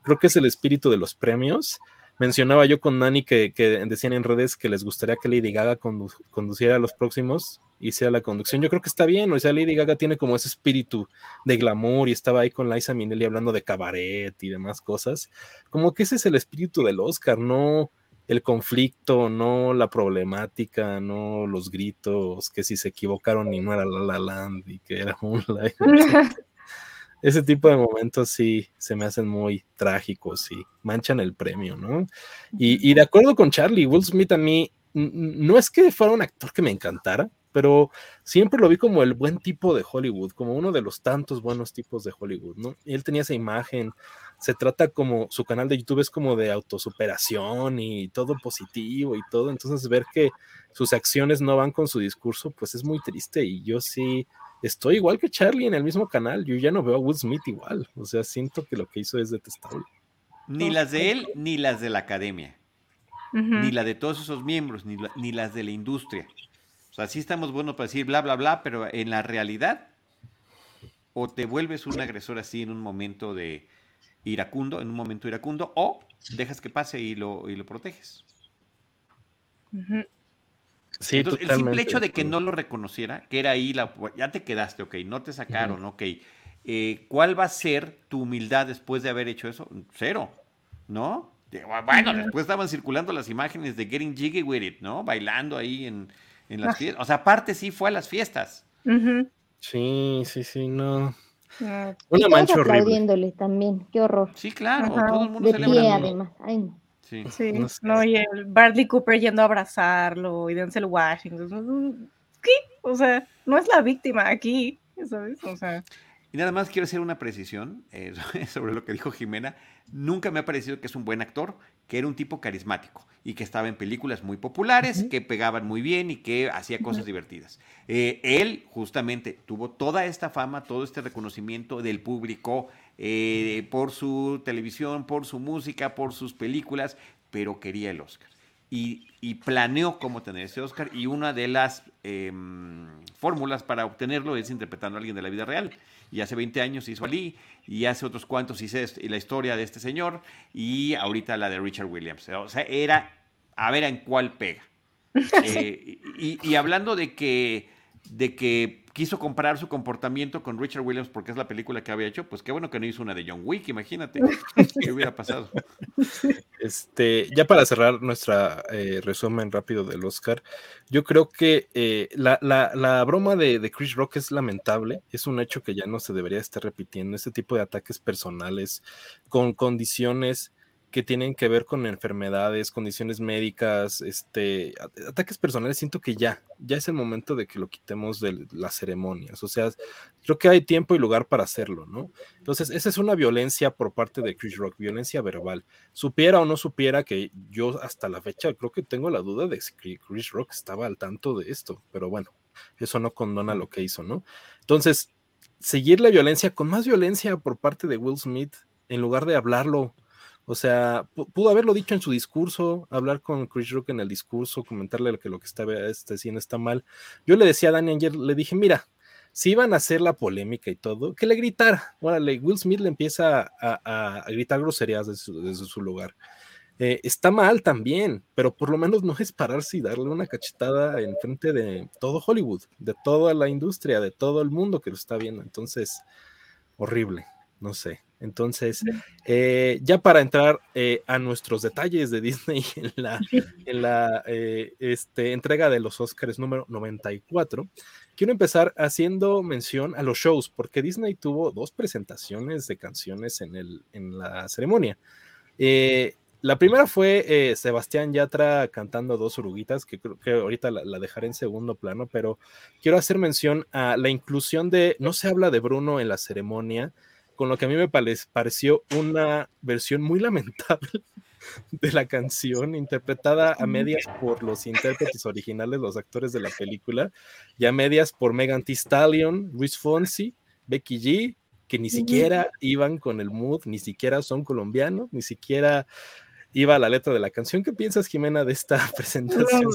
creo que es el espíritu de los premios. Mencionaba yo con Nani que, que decían en redes que les gustaría que Lady Gaga conduciera a los próximos, hiciera la conducción. Yo creo que está bien, o sea, Lady Gaga tiene como ese espíritu de glamour y estaba ahí con Liza Minnelli hablando de cabaret y demás cosas. Como que ese es el espíritu del Oscar, no el conflicto, no la problemática, no los gritos, que si se equivocaron y no era La La Land y que era un live. Ese tipo de momentos sí se me hacen muy trágicos y manchan el premio, ¿no? Y, y de acuerdo con Charlie, Will Smith a mí no es que fuera un actor que me encantara, pero siempre lo vi como el buen tipo de Hollywood, como uno de los tantos buenos tipos de Hollywood, ¿no? Y él tenía esa imagen, se trata como, su canal de YouTube es como de autosuperación y todo positivo y todo, entonces ver que sus acciones no van con su discurso, pues es muy triste y yo sí estoy igual que Charlie en el mismo canal, yo ya no veo a Will Smith igual, o sea, siento que lo que hizo es detestable. Ni las de él, ni las de la academia, ni la de todos esos miembros, ni, ni las de la industria. O sea, sí estamos buenos para decir bla, bla, bla, pero en la realidad, o te vuelves un agresor así en un momento de iracundo, en un momento iracundo, o dejas que pase y lo, y lo proteges. sí, Entonces, el simple hecho de que no lo reconociera, que era ahí la. Ya te quedaste, ok, no te sacaron, ok. Eh, ¿Cuál va a ser tu humildad después de haber hecho eso? Cero, ¿no? Bueno, después estaban circulando las imágenes de Getting Jiggy With It, ¿no? Bailando ahí en, en las fiestas. O sea, aparte sí fue a las fiestas. Sí, sí, sí, no. Ah, Una mancha aplaudiéndole también, qué horror. Sí, claro, todo el mundo de pie, además. Ay, no. Sí, sí. No, y el Bradley Cooper yendo a abrazarlo y Denzel Washington. ¿Qué? O sea, no es la víctima aquí, ¿sabes? O sea. Y nada más quiero hacer una precisión eh, sobre lo que dijo Jimena. Nunca me ha parecido que es un buen actor, que era un tipo carismático y que estaba en películas muy populares, que pegaban muy bien y que hacía cosas divertidas. Eh, él justamente tuvo toda esta fama, todo este reconocimiento del público eh, por su televisión, por su música, por sus películas, pero quería el Oscar. Y, y planeó cómo tener ese Oscar y una de las em, fórmulas para obtenerlo es interpretando a alguien de la vida real y hace 20 años hizo Ali, y hace otros cuantos hice la historia de este señor, y ahorita la de Richard Williams. O sea, era a ver en cuál pega. Eh, y, hablando de que, de que quiso comparar su comportamiento con Richard Williams porque es la película que había hecho, pues qué bueno que no hizo una de John Wick, imagínate qué hubiera pasado. Este, ya para cerrar nuestra eh, resumen rápido del Oscar, yo creo que eh, la, broma de, de, Chris Rock es lamentable, es un hecho que ya no se debería estar repitiendo, este tipo de ataques personales con condiciones que tienen que ver con enfermedades, condiciones médicas, este, ataques personales, siento que ya, ya es el momento de que lo quitemos de las ceremonias. O sea, creo que hay tiempo y lugar para hacerlo, ¿no? Entonces, esa es una violencia por parte de Chris Rock, violencia verbal. Supiera o no supiera que yo hasta la fecha creo que tengo la duda de si Chris Rock estaba al tanto de esto, pero bueno, eso no condona lo que hizo, ¿no? Entonces, seguir la violencia con más violencia por parte de Will Smith en lugar de hablarlo o sea, pudo haberlo dicho en su discurso, hablar con Chris Rock en el discurso, comentarle que lo que está haciendo está mal. Yo le decía a Dani ayer, le dije, mira, si iban a hacer la polémica y todo, que le gritara. Órale, Will Smith le empieza a, gritar groserías desde su, lugar. Eh, está mal también, pero por lo menos no es pararse y darle una cachetada en frente de todo Hollywood, de toda la industria, de todo el mundo que lo está viendo. Entonces, horrible, no sé. Entonces, eh, ya para entrar eh, a nuestros detalles de Disney en la, en la eh, este, entrega de los Oscars número 94, quiero empezar haciendo mención a los shows, porque Disney tuvo dos presentaciones de canciones en, el, en la ceremonia. la primera fue Sebastián Yatra cantando dos oruguitas, que creo que ahorita la, la, dejaré en segundo plano, pero quiero hacer mención a la inclusión de, no se habla de Bruno en la ceremonia, con lo que a mí me pareció una versión muy lamentable de la canción, interpretada a medias por los intérpretes originales, los actores de la película, y a medias por Megan Thee Stallion, Luis Fonsi, Becky G, que ni siquiera iban con el mood, ni siquiera son colombianos, ni siquiera iba la letra de la canción. ¿Qué piensas, Jimena, de esta presentación?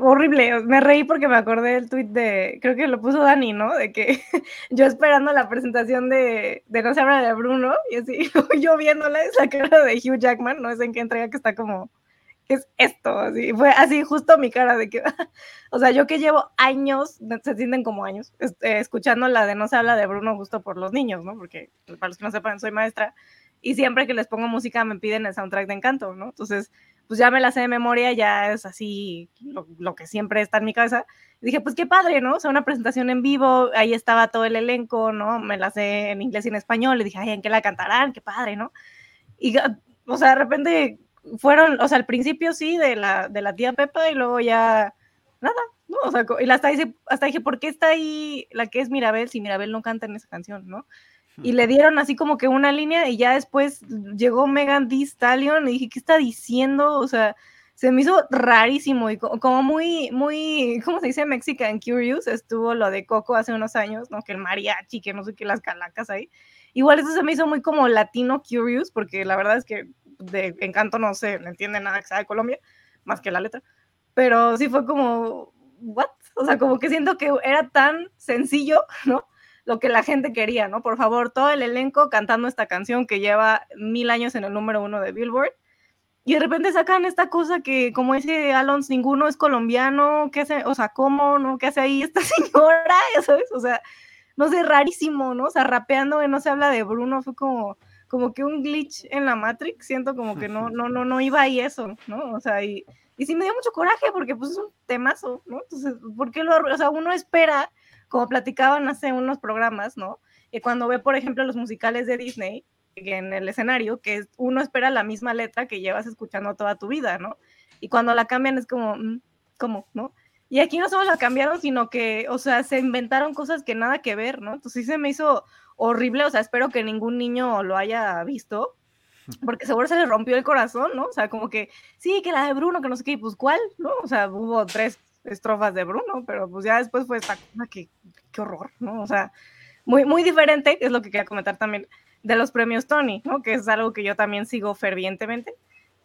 horrible, me reí porque me acordé del tweet de, creo que lo puso Dani, ¿no? De que yo esperando la presentación de, de No se habla de Bruno, y así, yo viéndola, esa cara de Hugh Jackman, no sé en qué entrega que está como, ¿qué es esto? Así, fue así justo mi cara de que, o sea, yo que llevo años, se sienten como años, este, escuchando la de No se habla de Bruno justo por los niños, ¿no? Porque para los que no sepan, soy maestra y siempre que les pongo música me piden el soundtrack de Encanto, ¿no? Entonces, pues ya me la sé de memoria, ya es así lo, que siempre está en mi cabeza. dije, pues qué padre, ¿no? O sea, una presentación en vivo, ahí estaba todo el elenco, ¿no? Me la sé en inglés y en español, le dije, ay, ¿en qué la cantarán? Qué padre, ¿no? Y, o sea, de repente fueron, o sea, al principio sí, de la, de la tía Pepa, y luego ya, nada, ¿no? O sea, y hasta, dice, hasta dije, ¿por qué está ahí la que es Mirabel si Mirabel no canta en esa canción, ¿no? Y le dieron así como que una línea y ya después llegó Megan Thee Stallion y dije, ¿qué está diciendo? O sea, se me hizo rarísimo y como muy, muy, ¿cómo se dice? Mexican Curious, estuvo lo de Coco hace unos años, ¿no? Que el mariachi, que no sé qué, las calacas ahí. Igual eso se me hizo muy como latino Curious, porque la verdad es que de Encanto no se le entiende nada que sea de Colombia, más que la letra. Pero sí fue como, ¿what? O sea, como que siento que era tan sencillo, ¿no? Lo que la gente quería, ¿no? Por favor, todo el elenco cantando esta canción que lleva mil años en el número uno de Billboard. Y de repente sacan esta cosa que, como dice Alonso, ninguno es colombiano, ¿qué hace? O sea, ¿cómo, no? ¿Qué hace ahí esta señora? ¿Sabes? O sea, no sé, rarísimo, ¿no? O sea, rapeando, no se habla de Bruno, fue como, como que un glitch en la Matrix, siento como que no, no, no, no iba ahí eso, ¿no? O sea, y, y sí me dio mucho coraje porque pues es un temazo, ¿no? Entonces, ¿por qué lo, o sea, uno espera como platicaban hace unos programas, ¿no? Y cuando ve, por ejemplo, los musicales de Disney en el escenario, que uno espera la misma letra que llevas escuchando toda tu vida, ¿no? Y cuando la cambian es como, mm, ¿cómo? ¿No? Y aquí no solo la cambiaron, sino que, o sea, se inventaron cosas que nada que ver, ¿no? Entonces sí se me hizo horrible, o sea, espero que ningún niño lo haya visto, porque seguro se le rompió el corazón, ¿no? O sea, como que, sí, que la de Bruno, que no sé qué, pues cuál, ¿no? O sea, hubo tres estrofas de Bruno, pero pues ya después fue esta cosa que, qué horror, ¿no? O sea, muy, muy diferente, es lo que quería comentar también, de los premios Tony, ¿no? Que es algo que yo también sigo fervientemente.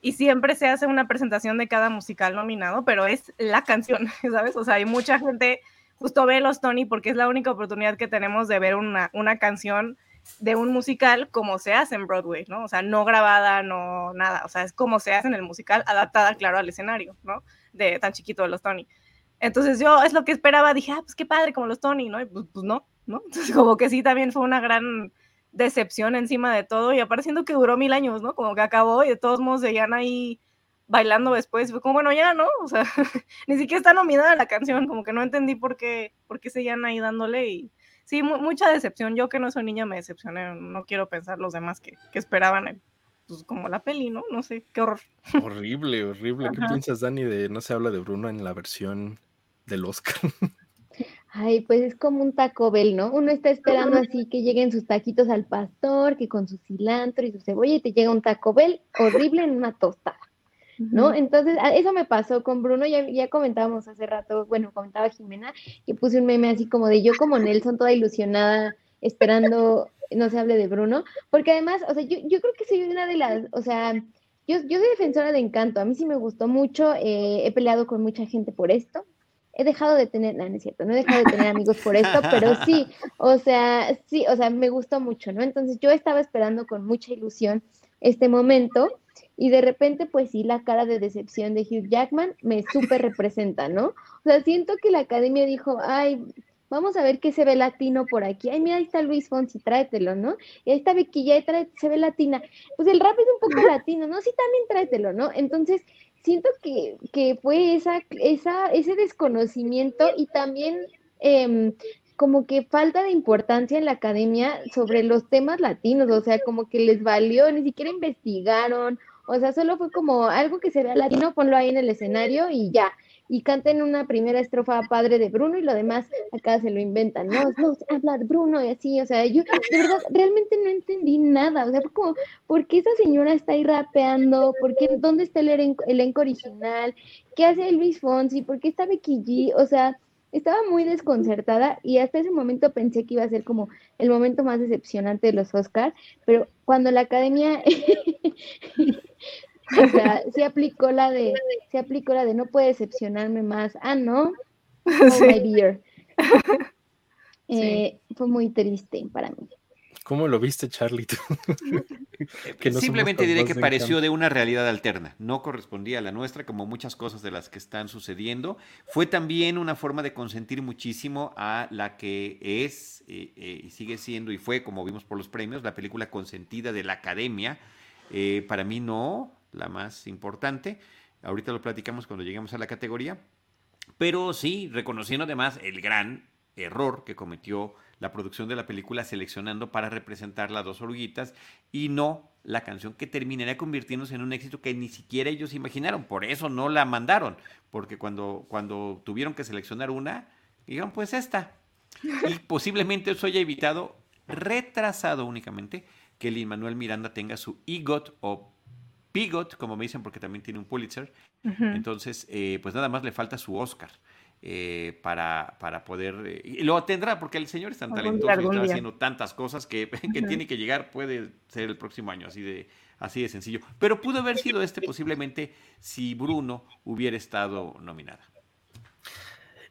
Y siempre se hace una presentación de cada musical nominado, pero es la canción, ¿sabes? O sea, hay mucha gente justo ve los Tony porque es la única oportunidad que tenemos de ver una, una canción de un musical como se hace en Broadway, ¿no? O sea, no grabada, no nada, o sea, es como se hace en el musical, adaptada, claro, al escenario, ¿no? de tan chiquito de los Tony. Entonces yo es lo que esperaba, dije, ah, pues qué padre como los Tony, ¿no? Y pues, pues no, ¿no? Entonces como que sí, también fue una gran decepción encima de todo y apareciendo que duró mil años, ¿no? Como que acabó y de todos modos seguían ahí bailando después. Fue como, bueno, ya, ¿no? O sea, ni siquiera está nominada la canción, como que no entendí por qué, por qué seguían ahí dándole y sí, mucha decepción. Yo que no soy niña me decepcioné, no quiero pensar los demás que, que esperaban pues como la peli, ¿no? No sé, qué horror. Horrible, horrible. ¿Qué piensas, Dani, de no se habla de Bruno en la versión del Oscar? Ay, pues es como un Taco Bell, ¿no? Uno está esperando así que lleguen sus taquitos al pastor, que con su cilantro y su cebolla, y te llega un Taco Bell horrible en una tostada, ¿no? Entonces, eso me pasó con Bruno, ya, ya comentábamos hace rato, bueno, comentaba Jimena, que puse un meme así como de yo como Nelson, toda ilusionada, esperando, no se hable de Bruno, porque además, o sea, yo, yo creo que soy una de las, o sea, yo, yo soy defensora de Encanto, a mí sí me gustó mucho, eh, he peleado con mucha gente por esto, he dejado de tener, no, no es cierto, no he dejado de tener amigos por esto, pero sí, o sea, sí, o sea, me gustó mucho, ¿no? Entonces yo estaba esperando con mucha ilusión este momento y de repente, pues sí, la cara de decepción de Hugh Jackman me súper representa, ¿no? O sea, siento que la academia dijo, ay, vamos a ver qué se ve latino por aquí. Ay, mira, ahí está Luis Fonsi, tráetelo, ¿no? Y ahí está Becky, ya se ve latina. Pues el rap es un poco latino, ¿no? Sí, también tráetelo, ¿no? Entonces, siento que, que fue esa, esa, ese desconocimiento y también em, como que falta de importancia en la academia sobre los temas latinos, o sea, como que les valió, ni siquiera investigaron, o sea, solo fue como algo que se vea latino, ponlo ahí en el escenario y ya y canten una primera estrofa padre de Bruno y lo demás acá se lo inventan, no, no, habla Bruno y así, o sea, yo de verdad realmente no entendí nada, o sea, como, ¿por qué esa señora está ahí rapeando? ¿Por qué, dónde está el elenco original? ¿Qué hace Luis Fonsi? ¿Por qué está Becky G? O sea, estaba muy desconcertada y hasta ese momento pensé que iba a ser como el momento más decepcionante de los Oscars, pero cuando la academia O sea, se aplicó la de, se aplicó la de no puede decepcionarme más. Ah, no. Oh, my dear. Eh, fue muy triste para mí. ¿Cómo lo viste, Charlie? Simplemente diré que pareció de una realidad alterna. No correspondía a la nuestra, como muchas cosas de las que están sucediendo. Fue también una forma de consentir muchísimo a la que es eh, eh, y sigue siendo, y fue, como vimos por los premios, la película consentida de la academia. para mí no, la más importante. Ahorita lo platicamos cuando lleguemos a la categoría. Pero sí, reconociendo además el gran error que cometió la producción de la película seleccionando para representar las dos oruguitas y no la canción que terminaría convirtiéndose en un éxito que ni siquiera ellos imaginaron. Por eso no la mandaron, porque cuando, cuando tuvieron que seleccionar una, dijeron pues esta. Y posiblemente eso haya evitado, retrasado únicamente, que el Manuel Miranda tenga su EGOT o Pigot, como me dicen, porque también tiene un Pulitzer. Entonces, eh, pues nada más le falta su Oscar. Eh, para, para, poder... Eh, y lo tendrá porque el señor es tan talentoso y está haciendo tantas cosas que, que tiene que llegar, puede ser el próximo año, así de, así de sencillo. Pero pudo haber sido este posiblemente si Bruno hubiera estado nominada.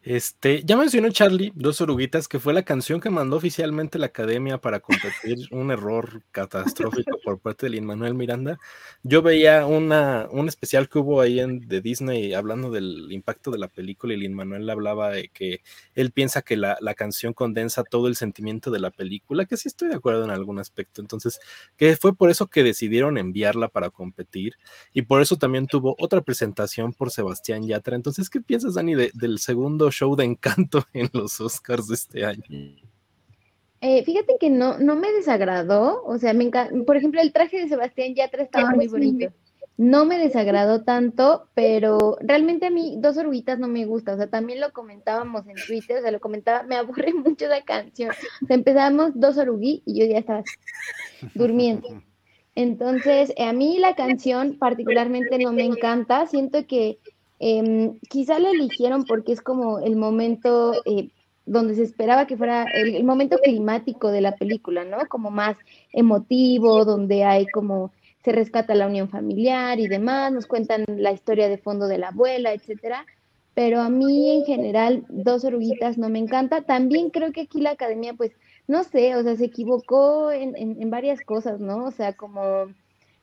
Este, ya mencionó Charlie, Dos Oruguitas, que fue la canción que mandó oficialmente la academia para competir un error catastrófico por parte de Lin Manuel Miranda. Yo veía una, un especial que hubo ahí en, de Disney hablando del impacto de la película y Lin Manuel hablaba de que él piensa que la, la, canción condensa todo el sentimiento de la película, que sí estoy de acuerdo en algún aspecto. Entonces, que fue por eso que decidieron enviarla para competir y por eso también tuvo otra presentación por Sebastián Yatra. Entonces, ¿qué piensas, Dani, del segundo show de encanto en los Oscars de este año. Eh, fíjate que no, no me desagradó, o sea, me por ejemplo, el traje de Sebastián Yatra estaba muy bonito. No me desagradó tanto, pero realmente a mí dos oruguitas no me gusta, o sea, también lo comentábamos en Twitter, o sea, lo comentaba, me aburre mucho la canción. O sea, empezamos dos oruguí y yo ya estaba durmiendo. Entonces, a mí la canción particularmente no me encanta, siento que Em, quizá la eligieron porque es como el momento eh, donde se esperaba que fuera el, momento climático de la película, ¿no? Como más emotivo, donde hay como se rescata la unión familiar y demás, nos cuentan la historia de fondo de la abuela, etcétera. Pero a mí en general, Dos Oruguitas no me encanta. También creo que aquí la academia, pues, no sé, o sea, se equivocó en, en varias cosas, ¿no? O sea, como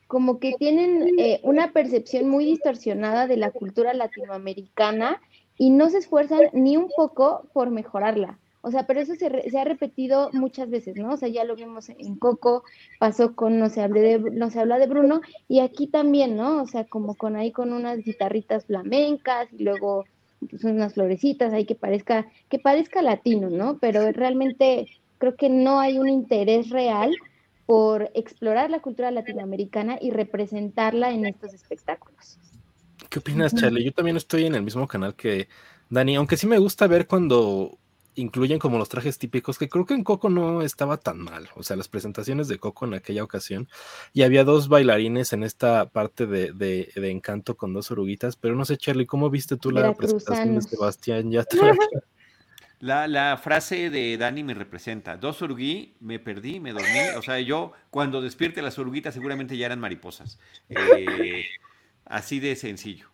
como que tienen eh, una percepción muy distorsionada de la cultura latinoamericana y no se esfuerzan ni un poco por mejorarla. O sea, pero eso se, se, ha repetido muchas veces, ¿no? O sea, ya lo vimos en Coco, pasó con No se, hable de, no se habla de Bruno, y aquí también, ¿no? O sea, como con ahí con unas guitarritas flamencas y luego pues, unas florecitas ahí que parezca, que parezca latino, ¿no? Pero realmente creo que no hay un interés real por explorar la cultura latinoamericana y representarla en estos espectáculos. ¿Qué opinas, Charlie? Yo también estoy en el mismo canal que Dani, aunque sí me gusta ver cuando incluyen como los trajes típicos, que creo que en Coco no estaba tan mal. O sea, las presentaciones de Coco en aquella ocasión, y había dos bailarines en esta parte de, de, Encanto con dos oruguitas, pero no sé, Charlie, ¿cómo viste tú la presentación de Sebastián Yatra? La, la, frase de Dani me representa. Dos oruguí, me perdí, me dormí. O sea, yo cuando despierte las oruguitas seguramente ya eran mariposas. Eh, así de sencillo.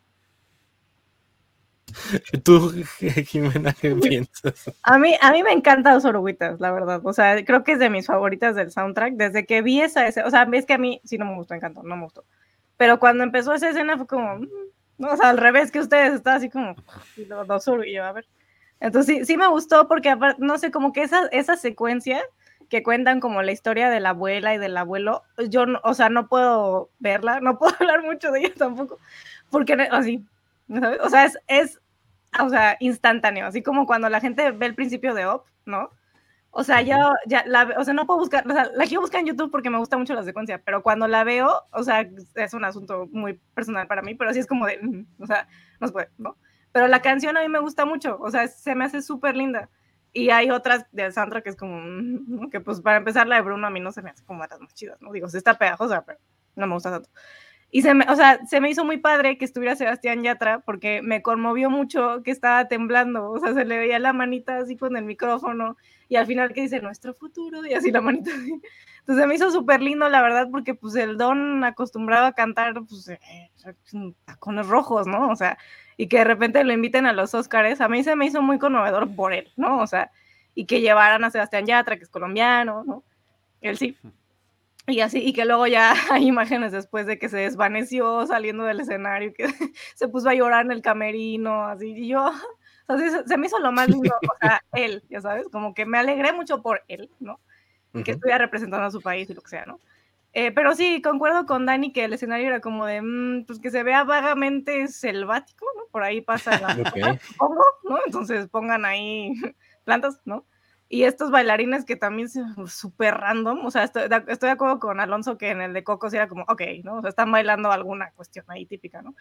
¿Tú, Jimena, qué piensas? A mí, a mí me encantan los oruguitas, la verdad. O sea, creo que es de mis favoritas del soundtrack. Desde que vi esa escena, o sea, es que a mí sí no me gustó Encanto, no me gustó. Pero cuando empezó esa escena fue como, mm", no, o sea, al revés que ustedes, estaba así como, y los dos y a ver. Entonces sí, sí me gustó porque, no sé, como que esa, esa secuencia que cuentan como la historia de la abuela y del abuelo, yo, o sea, no puedo verla, no puedo hablar mucho de ella tampoco, porque así, o sea, es, es o sea, instantáneo, así como cuando la gente ve el principio de Op, ¿no? O sea, ya, ya la, o sea, no puedo buscar, o sea, la quiero buscar en YouTube porque me gusta mucho la secuencia, pero cuando la veo, o sea, es un asunto muy personal para mí, pero sí es como de, mm, o sea, no se puede, ¿no? Pero la canción a mí me gusta mucho, o sea, se me hace súper linda. Y hay otras de Sandra que es como, mm, que pues para empezar la de Bruno a mí no se me hace como las más chidas, ¿no? Digo, sí está pegajosa, pero no me gusta tanto. Y se me, o sea, se me hizo muy padre que estuviera Sebastián Yatra porque me conmovió mucho que estaba temblando, o sea, se le veía la manita así con el micrófono y al final que dice nuestro futuro y así la manita así. Entonces me hizo súper lindo, la verdad, porque pues el don acostumbrado a cantar pues eh, tacones rojos, ¿no? O sea, y que de repente lo inviten a los Óscares, a mí se me hizo muy conmovedor por él, ¿no? O sea, y que llevaran a Sebastián Yatra, que es colombiano, ¿no? Él sí. Y así, y que luego ya hay imágenes después de que se desvaneció saliendo del escenario, que se puso a llorar en el camerino, así, y yo, o sea, se, me hizo lo más lindo, o sea, él, ya sabes, como que me alegré mucho por él, ¿no? Que estuviera representando a su país y lo que sea, ¿no? Eh, pero sí, concuerdo con Dani que el escenario era como de, mm, pues que se vea vagamente selvático, ¿no? Por ahí pasa la... ¿no? Entonces pongan ahí plantas, ¿no? Y estos bailarines que también son súper random, o sea, estoy estoy de, acuerdo con Alonso que en el de Coco sí era como, ok, ¿no? O sea, están bailando alguna cuestión ahí típica, ¿no?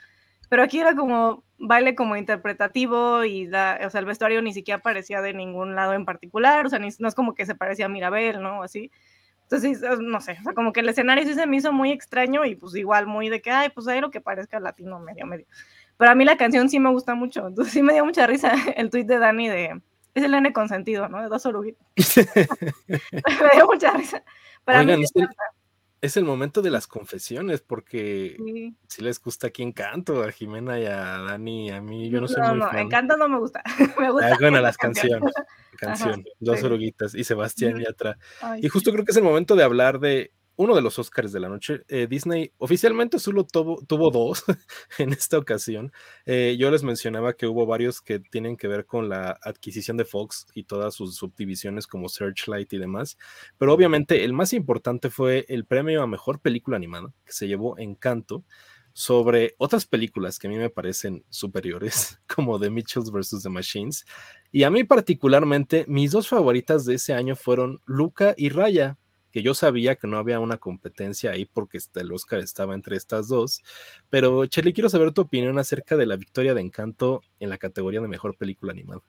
Pero aquí era como baile como interpretativo y o sea, el vestuario ni siquiera parecía de ningún lado en particular, o sea, ni, no es como que se parecía a Mirabel, ¿no? Así. Entonces, no sé, o sea, como que el escenario sí se me hizo muy extraño y pues igual muy de que, ay, pues ahí lo que parezca dio medio, medio. Pero a mí la canción sí me gusta mucho, entonces sí me dio mucha risa el tweet de Dani de es el nene consentido, ¿no? De dos oruguitas. Me dio mucha risa. Oigan, es, el, momento de las confesiones, porque si les gusta aquí Encanto, a Jimena y a Dani, a mí, yo no sé. No, no, Encanto no me gusta. me gusta. Ah, bueno, las canciones. Canción, dos oruguitas y Sebastián y atrás. Y justo creo que es el momento de hablar de uno de los Oscars de la noche. Eh, Disney oficialmente solo tuvo, tuvo dos en esta ocasión. Eh, yo les mencionaba que hubo varios que tienen que ver con la adquisición de Fox y todas sus subdivisiones como Searchlight y demás. Pero obviamente el más importante fue el premio a mejor película animada que se llevó Encanto sobre otras películas que a mí me parecen superiores, como The Mitchells vs. The Machines. Y a mí particularmente, mis dos favoritas de ese año fueron Luca y Raya, que yo sabía que no había una competencia ahí porque este, el Oscar estaba entre estas dos. Pero, Chely, quiero saber tu opinión acerca de la victoria de Encanto en la categoría de mejor película animada.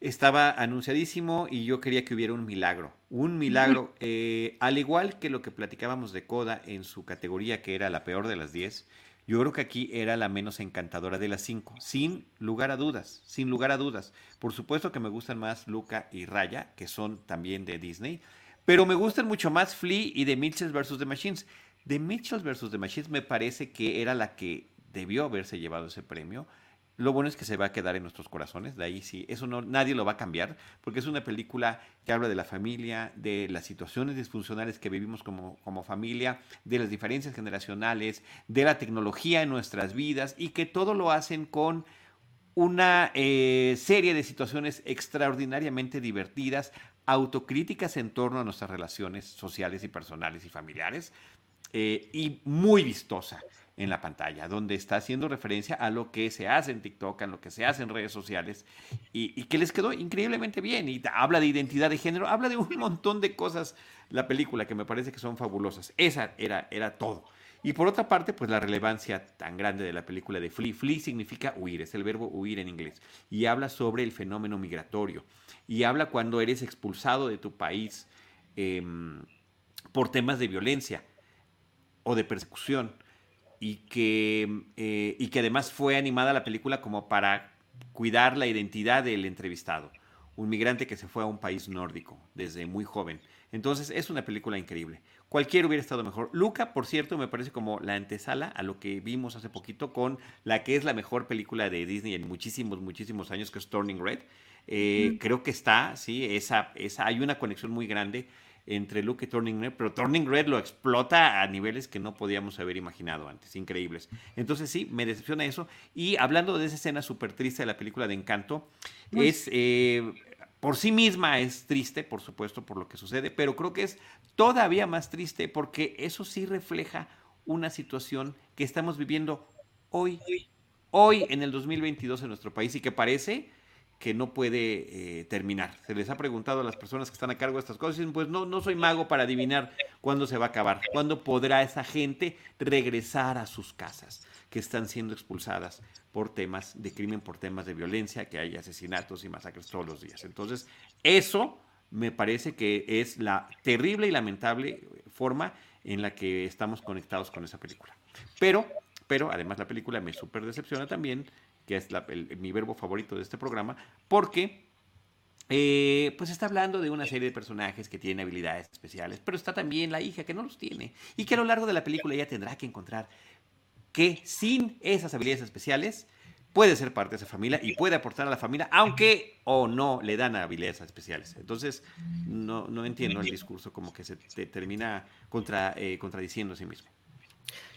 Estaba anunciadísimo y yo quería que hubiera un milagro. Un milagro, eh, al igual que lo que platicábamos de Coda en su categoría, que era la peor de las 10. Yo creo que aquí era la menos encantadora de las cinco, sin lugar a dudas, sin lugar a dudas. Por supuesto que me gustan más Luca y Raya, que son también de Disney, pero me gustan mucho más Flea y The Mitchells vs. The Machines. The Mitchells vs. The Machines me parece que era la que debió haberse llevado ese premio. lo bueno es que se va a quedar en nuestros corazones, de ahí sí, eso no, nadie lo va a cambiar, porque es una película que habla de la familia, de las situaciones disfuncionales que vivimos como, como familia, de las diferencias generacionales, de la tecnología en nuestras vidas y que todo lo hacen con una eh, serie de situaciones extraordinariamente divertidas, autocríticas en torno a nuestras relaciones sociales y personales y familiares, eh, y muy vistosa en la pantalla, donde está haciendo referencia a lo que se hace en TikTok, a lo que se hace en redes sociales, y, que les quedó increíblemente bien. Y habla de identidad de género, habla de un montón de cosas la película que me parece que son fabulosas. Esa era, era todo. Y por otra parte, pues la relevancia tan grande de la película de Flee. Flee significa huir, es el verbo huir en inglés. Y habla sobre el fenómeno migratorio. Y habla cuando eres expulsado de tu país em, por temas de violencia o de persecución y que, eh, y que además fue animada la película como para cuidar la identidad del entrevistado, un migrante que se fue a un país nórdico desde muy joven. Entonces es una película increíble. Cualquiera hubiera estado mejor. Luca, por cierto, me parece como la antesala a lo que vimos hace poquito con la que es la mejor película de Disney en muchísimos, muchísimos años, que es Turning Red. Eh, creo que está, sí, esa, esa, hay una conexión muy grande entre Luke y Turning Red, pero Turning Red lo explota a niveles que no podíamos haber imaginado antes, increíbles. Entonces sí, me decepciona eso. Y hablando de esa escena súper triste de la película de Encanto, es... Eh, por sí misma es triste, por supuesto, por lo que sucede, pero creo que es todavía más triste porque eso sí refleja una situación que estamos viviendo hoy, hoy en el 2022 en nuestro país y que parece que no puede eh, terminar. Se les ha preguntado a las personas que están a cargo de estas cosas y dicen, pues no, no soy mago para adivinar cuándo se va a acabar, cuándo podrá esa gente regresar a sus casas que están siendo expulsadas por temas de crimen, por temas de violencia, que hay asesinatos y masacres todos los días. Entonces, eso me parece que es la terrible y lamentable forma en la que estamos conectados con esa película. Pero, pero además la película me súper decepciona también que es mi verbo favorito de este programa, porque eh, pues está hablando de una serie de personajes que tienen habilidades especiales, pero está también la hija que no los tiene y que a lo largo de la película ella tendrá que encontrar que sin esas habilidades especiales puede ser parte de esa familia y puede aportar a la familia, aunque o no le dan habilidades especiales. Entonces, no, no entiendo el discurso como que se termina contra, eh, contradiciendo a sí mismo.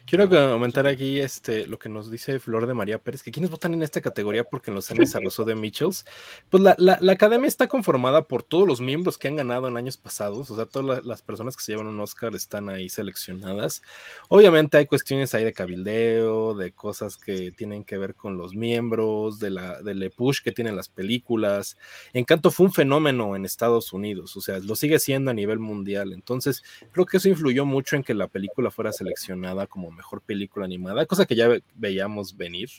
Quiero comentar aquí este, lo que nos dice Flor de María Pérez, que quienes votan en esta categoría porque en los años arrasó de Mitchells. Pues la, la, academia está conformada por todos los miembros que han ganado en años pasados, o sea, todas las personas que se llevan un Oscar están ahí seleccionadas. Obviamente hay cuestiones ahí de cabildeo, de cosas que tienen que ver con los miembros, de la, del push que tienen las películas. Encanto fue un fenómeno en Estados Unidos, o sea, lo sigue siendo a nivel mundial. Entonces, creo que eso influyó mucho en que la película fuera seleccionada como mejor película animada, cosa que ya veíamos venir.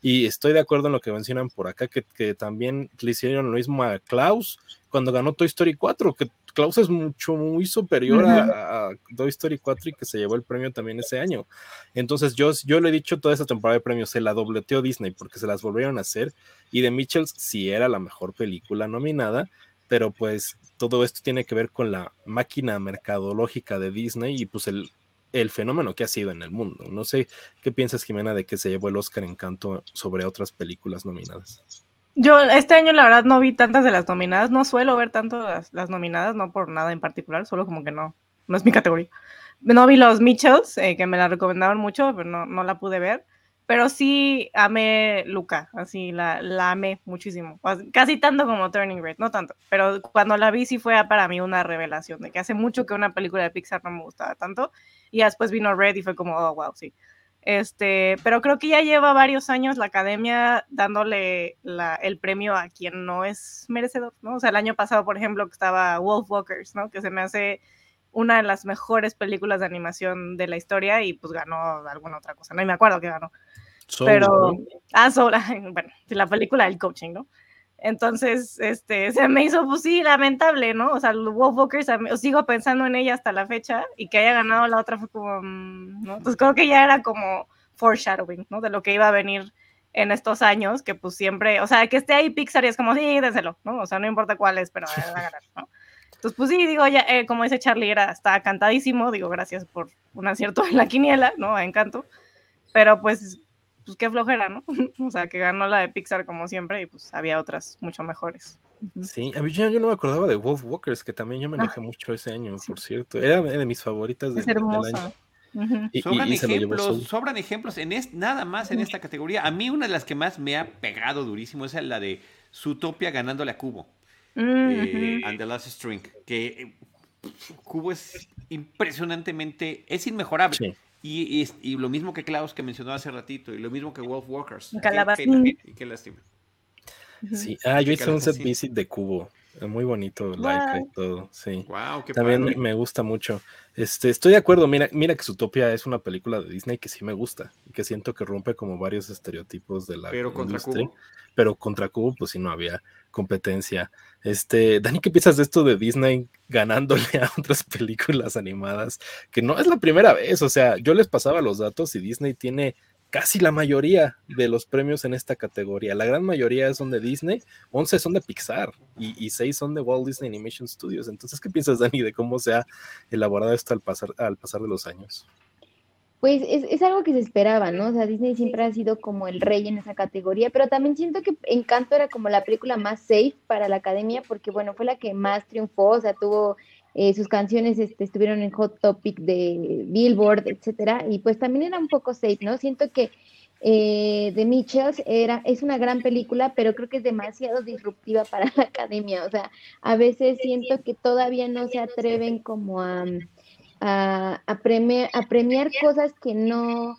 Y estoy de acuerdo en lo que mencionan por acá, que, también le hicieron lo mismo a Klaus cuando ganó Toy Story 4, que Klaus es mucho, muy superior a, Toy Story 4 y que se llevó el premio también ese año. Entonces yo, yo le he dicho toda esta temporada de premios, se la dobleteó Disney porque se las volvieron a hacer y de Mitchells sí era la mejor película nominada, pero pues todo esto tiene que ver con la máquina mercadológica de Disney y pues el, el fenómeno que ha sido en el mundo. No sé qué piensas, Jimena, de que se llevó el Oscar Encanto sobre otras películas nominadas. Yo este año la verdad no vi tantas de las nominadas, no suelo ver tanto las, nominadas, no por nada en particular, solo como que no, no es mi categoría. No vi los Mitchells, eh, que me la recomendaron mucho, pero no, no la pude ver pero sí amé Luca, así la, la amé muchísimo, casi tanto como Turning Red, no tanto, pero cuando la vi sí fue para mí una revelación de que hace mucho que una película de Pixar no me gustaba tanto y después vino Red y fue como, oh, wow, sí. Este, pero creo que ya lleva varios años la academia dándole la, el premio a quien no es merecedor, ¿no? O sea, el año pasado, por ejemplo, que estaba Wolf Walkers, ¿no? Que se me hace una de las mejores películas de animación de la historia y pues ganó alguna otra cosa, no y me acuerdo que ganó. pero, ah, sola, bueno, la película del coaching, ¿no? Entonces, este, se me hizo, pues sí, lamentable, ¿no? O sea, Wolf Walkers, sigo pensando en ella hasta la fecha y que haya ganado la otra fue como, mm, ¿no? Entonces creo que ya era como foreshadowing, ¿no? De lo que iba a venir en estos años, que pues siempre, o sea, que esté ahí Pixar y es como, sí, déselo, ¿no? O sea, no importa cuál es, pero va a ganar, ¿no? Entonces, pues sí, digo, ya, eh, como dice Charlie, era, está cantadísimo, digo, gracias por un acierto en la quiniela, ¿no? Encanto. Pero pues pues qué flojera, ¿no? o sea, que ganó la de Pixar como siempre y pues había otras mucho mejores. Sí, a mí yo, no me acordaba de Wolf Walkers, que también yo me enojé ah. mucho ese año, por cierto. Era de mis favoritas de, es hermosa. sobran, ejemplos, sobran ejemplos, en nada más en esta categoría. A mí una de las que más me ha pegado durísimo es la de Zootopia ganándole a Cubo. Eh, and the Last String, que eh, Cubo es impresionantemente, es inmejorable. Y, y, lo mismo que Klaus que mencionó hace ratito, y lo mismo que Wolf Walkers. Qué, qué lástima. Sí, ah, yo hice un set visit de Cubo. Muy bonito, like y todo, sí. Wow, qué También me gusta mucho. Este, estoy de acuerdo, mira, mira que Zootopia es una película de Disney que sí me gusta y que siento que rompe como varios estereotipos de la Pero contra Cubo. Pero contra Cubo, pues sí no había competencia. Este, Dani, ¿qué piensas de esto de Disney ganándole a otras películas animadas? Que no es la primera vez, o sea, yo les pasaba los datos y Disney tiene casi la mayoría de los premios en esta categoría. La gran mayoría son de Disney, 11 son de Pixar y, y 6 son de Walt Disney Animation Studios. Entonces, ¿qué piensas, Dani, de cómo se ha elaborado esto al pasar, al pasar de los años? Pues es, es, algo que se esperaba, ¿no? O sea, Disney siempre ha sido como el rey en esa categoría, pero también siento que Encanto era como la película más safe para la academia, porque bueno, fue la que más triunfó, o sea, tuvo eh, sus canciones este, estuvieron en Hot Topic de Billboard, etcétera, y pues también era un poco safe, ¿no? Siento que eh, The Mitchells era, es una gran película, pero creo que es demasiado disruptiva para la academia, o sea, a veces siento que todavía no se atreven como a, a, premiar, a premiar cosas que no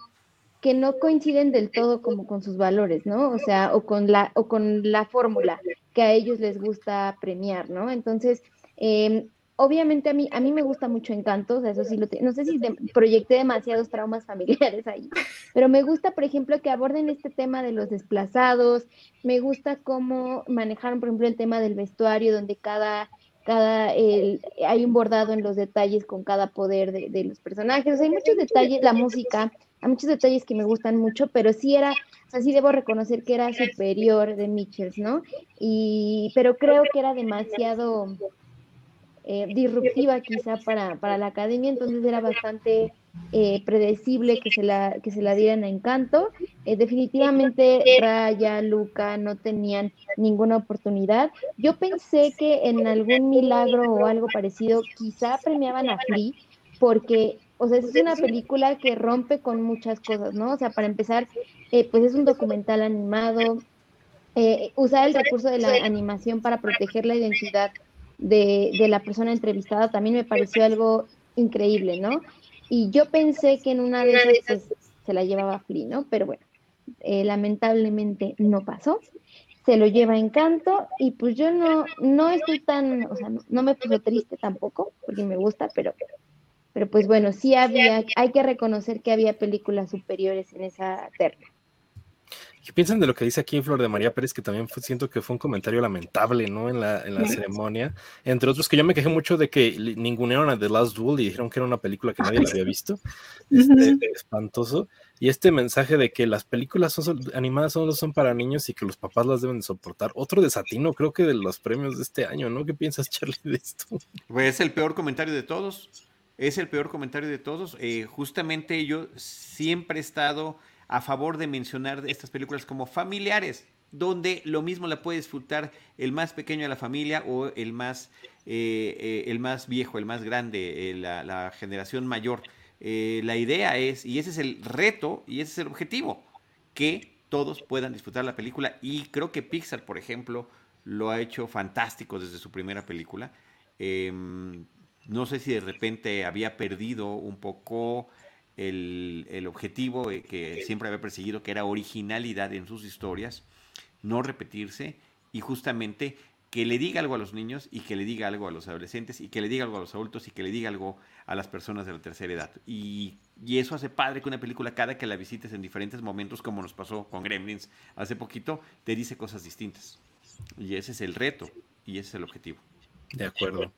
que no coinciden del todo como con sus valores, ¿no? O sea, o con la, o con la fórmula que a ellos les gusta premiar, ¿no? Entonces, eh, obviamente a mí, a mí me gusta mucho Encanto, o sea, eso sí lo no sé si proyecté demasiados traumas familiares ahí, pero me gusta, por ejemplo, que aborden este tema de los desplazados, me gusta cómo manejaron, por ejemplo, el tema del vestuario, donde cada, cada, el, hay un bordado en los detalles con cada poder de, los personajes, hay muchos detalles, la música, hay muchos detalles que me gustan mucho, pero sí era, o sea, debo reconocer que era superior de Mitchells, ¿no? Y, pero creo que era demasiado eh, disruptiva quizá para, para, la academia, entonces era bastante eh, predecible que se, la, que se la dieran a Encanto. Eh, definitivamente Raya, Luca no tenían ninguna oportunidad. Yo pensé que en algún milagro o algo parecido quizá premiaban a Flea, porque o sea, es una película que rompe con muchas cosas, ¿no? O sea, para empezar, pues es un documental animado, usar el recurso de la animación para proteger la identidad de, de, la persona entrevistada también me pareció algo increíble, ¿no? Y yo pensé que en una de esas pues, se la llevaba Flea, ¿no? Pero bueno, eh, lamentablemente no pasó. Se lo lleva Encanto y pues yo no, no estoy tan, o sea, no, me puso triste tampoco, porque me gusta, pero, pero pues bueno, sí había, hay que reconocer que había películas superiores en esa terna. ¿Qué piensan de lo que dice aquí Flor de María Pérez? Que también siento que fue un comentario lamentable, ¿no? En la, en la ceremonia. Entre otros, que yo me quejé mucho de que ningunearon a The Last Duel y dijeron que era una película que nadie había visto. Este, espantoso. Y este mensaje de que las películas son, animadas solo son para niños y que los papás las deben soportar. Otro desatino, creo que de los premios de este año, ¿no? ¿Qué piensas, Charlie, de esto? Pues es el peor comentario de todos. Es el peor comentario de todos. Eh, justamente yo siempre he estado a favor de mencionar estas películas como familiares, donde lo mismo la puede disfrutar el más pequeño de la familia o el más, eh, eh, el más viejo, el más grande, eh, la, generación mayor. la idea es, y ese es el reto, y ese es el objetivo, que todos puedan disfrutar la película. Y creo que Pixar, por ejemplo, lo ha hecho fantástico desde su primera película. Em, no sé si de repente había perdido un poco el, objetivo eh, que siempre había perseguido, que era originalidad en sus historias, no repetirse y justamente que le diga algo a los niños y que le diga algo a los adolescentes y que le diga algo a los adultos y que le diga algo a las personas de la tercera edad. Y, y, eso hace padre que una película, cada que la visites en diferentes momentos, como nos pasó con Gremlins hace poquito, te dice cosas distintas. Y ese es el reto y ese es el objetivo. De acuerdo.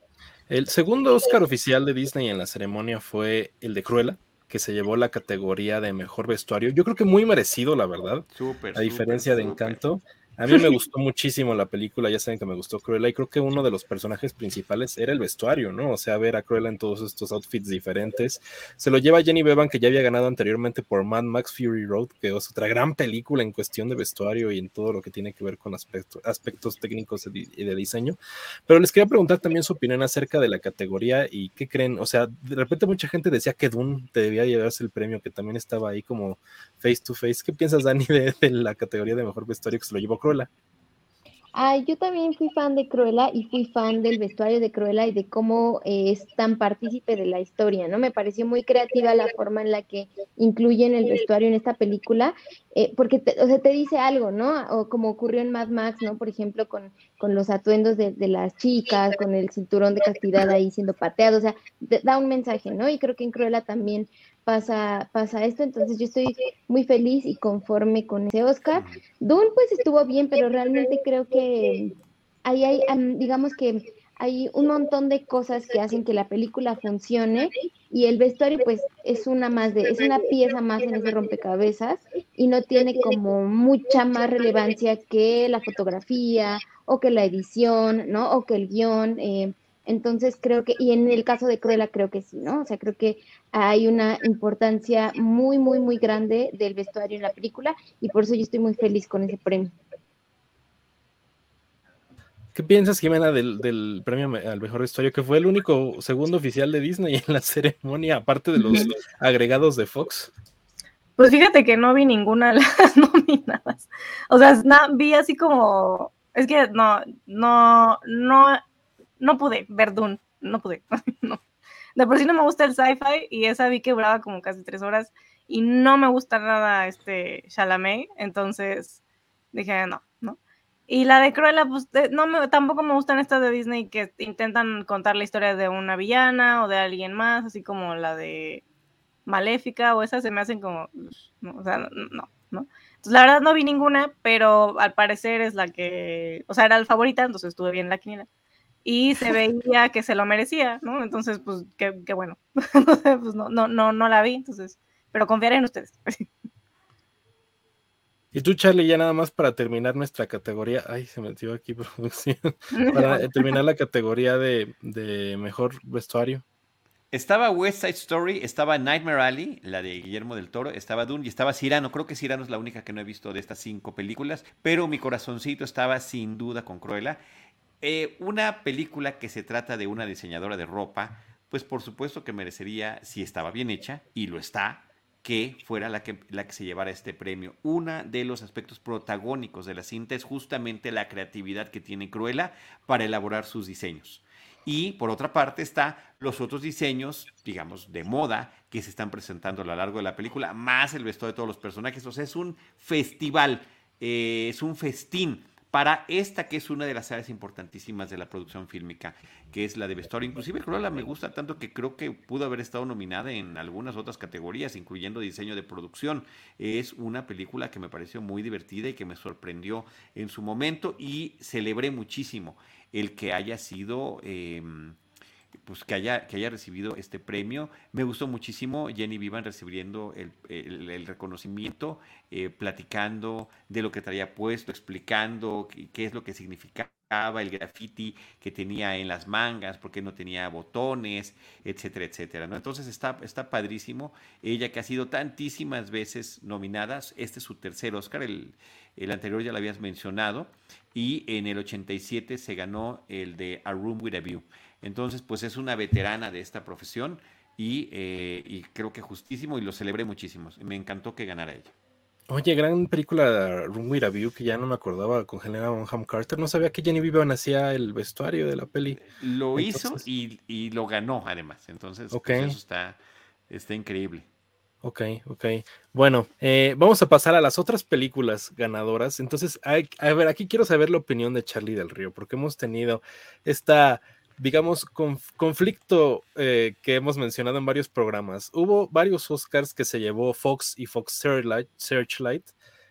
El segundo Oscar oficial de Disney en la ceremonia fue el de Cruella, que se llevó la categoría de mejor vestuario. Yo creo que muy merecido, la verdad. Súper. A diferencia de Encanto. A mí me gustó muchísimo la película, ya saben que me gustó Cruella y creo que uno de los personajes principales era el vestuario, ¿no? O sea, ver a Cruella en todos estos outfits diferentes. Se lo lleva Jenny Bevan, que ya había ganado anteriormente por Mad Max Fury Road, que es otra gran película en cuestión de vestuario y en todo lo que tiene que ver con aspectos, aspectos técnicos y de diseño. Pero les quería preguntar también su opinión acerca de la categoría y qué creen. O sea, de repente mucha gente decía que Dune debía llevarse el premio, que también estaba ahí como face to face. ¿Qué piensas, Dani, de, de la categoría de mejor vestuario que se lo llevó Cruella? Ay, yo también fui fan de Cruella y fui fan del vestuario de Cruella y de cómo eh, es tan partícipe de la historia, ¿no? Me pareció muy creativa la forma en la que incluyen el vestuario en esta película, eh, porque, te, o sea, te dice algo, ¿no? O como ocurrió en Mad Max, ¿no? Por ejemplo, con, con los atuendos de, las chicas, con el cinturón de castidad ahí siendo pateado, o sea, da un mensaje, ¿no? Y creo que en Cruella también pasa, pasa esto, entonces yo estoy muy feliz y conforme con ese Oscar. Dune pues estuvo bien, pero realmente creo que ahí hay, digamos que hay un montón de cosas que hacen que la película funcione y el vestuario pues es una más de, es una pieza más en ese rompecabezas y no tiene como mucha más relevancia que la fotografía o que la edición, ¿no? O que el guion. Eh, entonces creo que, y en el caso de Cruella creo que sí, ¿no? O sea, creo que hay una importancia muy, muy, muy grande del vestuario en la película y por eso yo estoy muy feliz con ese premio. ¿Qué piensas, Jimena, del, del, premio al mejor vestuario, que fue el único segundo oficial de Disney en la ceremonia, aparte de los agregados de Fox? Pues fíjate que no vi ninguna de las nominadas. O sea, vi así como, es que no, no, no no pude ver Dune, no pude, no. De por sí no me gusta el sci-fi y esa vi que duraba como casi tres horas y no me gusta nada este Chalamet, entonces dije no, no. Y la de Cruella, pues no me, tampoco me gustan estas de Disney que intentan contar la historia de una villana o de alguien más, así como la de Maléfica o esas se me hacen como, no, o sea, no, ¿no? Entonces, la verdad no vi ninguna, pero al parecer es la que, o sea, era la favorita, entonces estuve bien la quiniela y se veía que se lo merecía, ¿no? Entonces, pues, qué, qué bueno. pues no, no, no, no la vi, entonces, pero confiaré en ustedes. Y tú, Charlie, ya nada más para terminar nuestra categoría, ay, se metió aquí producción, para terminar la categoría de, de, mejor vestuario. Estaba West Side Story, estaba Nightmare Alley, la de Guillermo del Toro, estaba Dune y estaba Cyrano. Creo que Cyrano es la única que no he visto de estas cinco películas, pero mi corazoncito estaba sin duda con Cruella. Eh, una película que se trata de una diseñadora de ropa, pues por supuesto que merecería, si estaba bien hecha, y lo está, que fuera la que, la que se llevara este premio. Uno de los aspectos protagónicos de la cinta es justamente la creatividad que tiene Cruella para elaborar sus diseños. Y por otra parte está los otros diseños, digamos, de moda que se están presentando a lo largo de la película, más el vestuario de todos los personajes. O sea, es un festival, eh, es un festín para esta que es una de las áreas importantísimas de la producción fílmica, que es la de vestuario. Inclusive Cruella me gusta tanto que creo que pudo haber estado nominada en algunas otras categorías, incluyendo diseño de producción. Es una película que me pareció muy divertida y que me sorprendió en su momento y celebré muchísimo el que haya sido... Em, pues que haya, que haya recibido este premio. Me gustó muchísimo Jenny Vivan recibiendo el, el, reconocimiento, eh, platicando de lo que traía puesto, explicando qué, qué, es lo que significaba el graffiti que tenía en las mangas, porque no tenía botones, etcétera, etcétera. Entonces está, está padrísimo. Ella que ha sido tantísimas veces nominada, este es su tercer Oscar, el, el anterior ya lo habías mencionado, y en el 87 se ganó el de A Room with a View. Entonces, pues es una veterana de esta profesión y, eh, y creo que justísimo y lo celebré muchísimo. Me encantó que ganara ella. Oye, gran película Room with a View que ya no me acordaba con Helena Bonham Carter. No sabía que Jenny Vivian hacía el vestuario de la peli. Lo hizo y, y, lo ganó además. Entonces, pues, okay. pues eso está, está increíble. Ok, ok. Bueno, eh, vamos a pasar a las otras películas ganadoras. Entonces, hay, a ver, aquí quiero saber la opinión de Charlie del Río, porque hemos tenido esta digamos, conflicto eh, que hemos mencionado en varios programas. Hubo varios Oscars que se llevó Fox y Fox Searchlight, Searchlight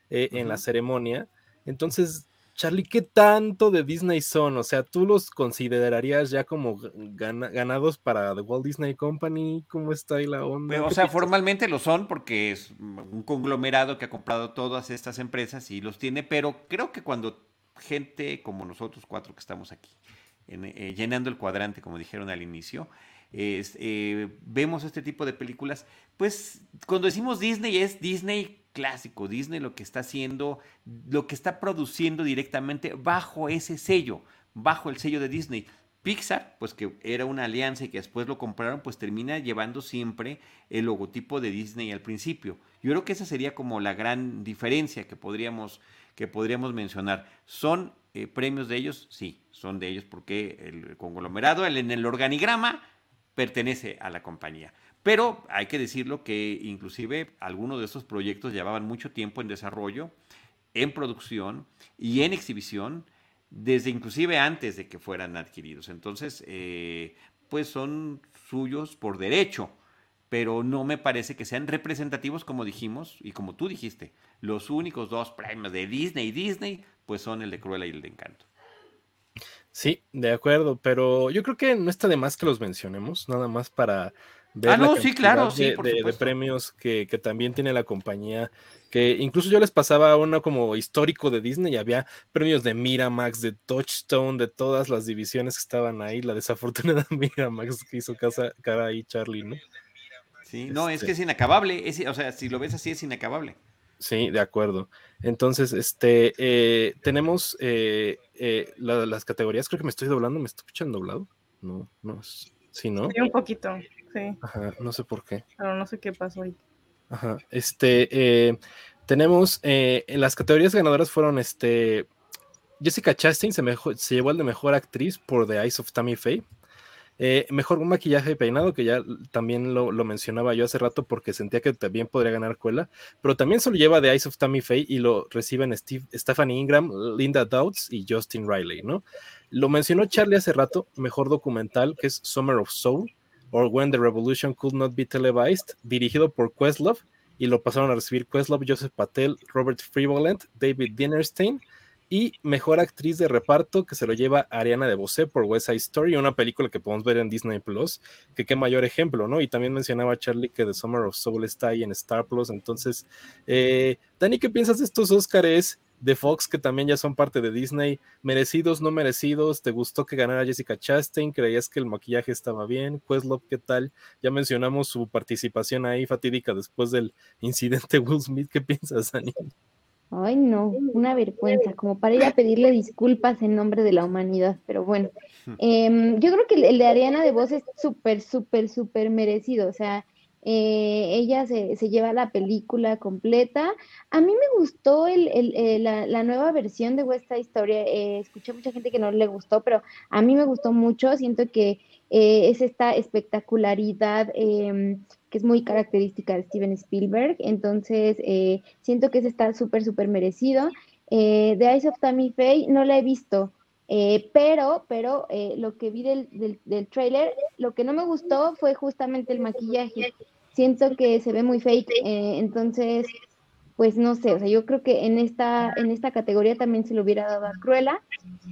eh, uh -huh. en la ceremonia. Entonces, Charlie, ¿qué tanto de Disney son? O sea, ¿tú los considerarías ya como ganados para The Walt Disney Company? ¿Cómo está ahí la onda? O sea, formalmente lo son porque es un conglomerado que ha comprado todas estas empresas y los tiene, pero creo que cuando gente como nosotros cuatro que estamos aquí, eh, llenando el cuadrante, como dijeron al inicio, eh, vemos este tipo de películas, pues cuando decimos Disney es Disney clásico, Disney lo que está haciendo, lo que está produciendo directamente bajo ese sello, bajo el sello de Disney. Pixar, pues que era una alianza y que después lo compraron, pues termina llevando siempre el logotipo de Disney al principio. Yo creo que esa sería como la gran diferencia que podríamos, que podríamos mencionar. ¿Son eh, premios de ellos? Sí, son de ellos porque el conglomerado en el organigrama pertenece a la compañía. Pero hay que decirlo que inclusive algunos de estos proyectos llevaban mucho tiempo en desarrollo, en producción y en exhibición, desde inclusive antes de que fueran adquiridos. Entonces, eh, pues son suyos por derecho, pero no me parece que sean representativos como dijimos y como tú dijiste. Los únicos dos premios de Disney y Disney, pues son el de Cruella y el de Encanto. Sí, de acuerdo, pero yo creo que no está de más que los mencionemos, nada más para ah, no, sí, claro, de, sí, de, premios que, también tiene la compañía, que incluso yo les pasaba uno como histórico de Disney, y había premios de Miramax, de Touchstone, de todas las divisiones que estaban ahí, la desafortunada Miramax que hizo casa, cara ahí Charlie, ¿no? Sí, no, es que es este inacabable, o sea, si lo ves así es inacabable. Sí, de acuerdo. Entonces, este, eh, tenemos eh, eh, las categorías, creo que me estoy doblando, ¿me estoy escuchando doblado? No, no, sí, ¿no? Sí, un poquito, sí. Ajá, no sé por qué. Pero no sé qué pasó ahí. Ajá, este, tenemos, las categorías ganadoras fueron, este, Jessica Chastain se, se llevó el de mejor actriz por The Eyes of Tammy Faye. Eh, mejor un maquillaje y peinado, que ya también lo, mencionaba yo hace rato porque sentía que también podría ganar Cuela, pero también se lo lleva de Eyes of Tammy Faye y lo reciben Steve, Stephanie Ingram, Linda Dowds y Justin Riley, ¿no? Lo mencionó Charlie hace rato, mejor documental, que es Summer of Soul, or When the Revolution Could Not Be Televised, dirigido por Questlove, y lo pasaron a recibir Questlove, Joseph Patel, Robert Frivolent, David Dinerstein, y mejor actriz de reparto que se lo lleva Ariana de Bosé por West Side Story, una película que podemos ver en Disney Plus, que qué mayor ejemplo, ¿no? Y también mencionaba Charlie que The Summer of Soul está ahí en Star Plus. Entonces, eh, Dani, ¿qué piensas de estos Oscars de Fox que también ya son parte de Disney? ¿Merecidos, no merecidos? ¿Te gustó que ganara Jessica Chastain? ¿Creías que el maquillaje estaba bien? Questlove, ¿qué tal? Ya mencionamos su participación ahí fatídica después del incidente Will Smith. ¿Qué piensas, Dani? Ay, no, una vergüenza, como para ir a pedirle disculpas en nombre de la humanidad, pero bueno, em, yo creo que el, de Ariana de Voz es súper, súper, súper merecido, o sea, eh, ella se, se, lleva la película completa. A mí me gustó el, el, eh, la, la, nueva versión de West Side Story, eh, escuché mucha gente que no le gustó, pero a mí me gustó mucho, siento que es esta espectacularidad em, que es muy característica de Steven Spielberg. Entonces, eh, siento que ese está súper, súper merecido. Eh, The Eyes of Tammy Faye no la he visto, eh, pero, pero lo que vi del, del, trailer, lo que no me gustó fue justamente el maquillaje. Siento que se ve muy fake, entonces, pues no sé, o sea, yo creo que en esta, en esta categoría también se lo hubiera dado a Cruella.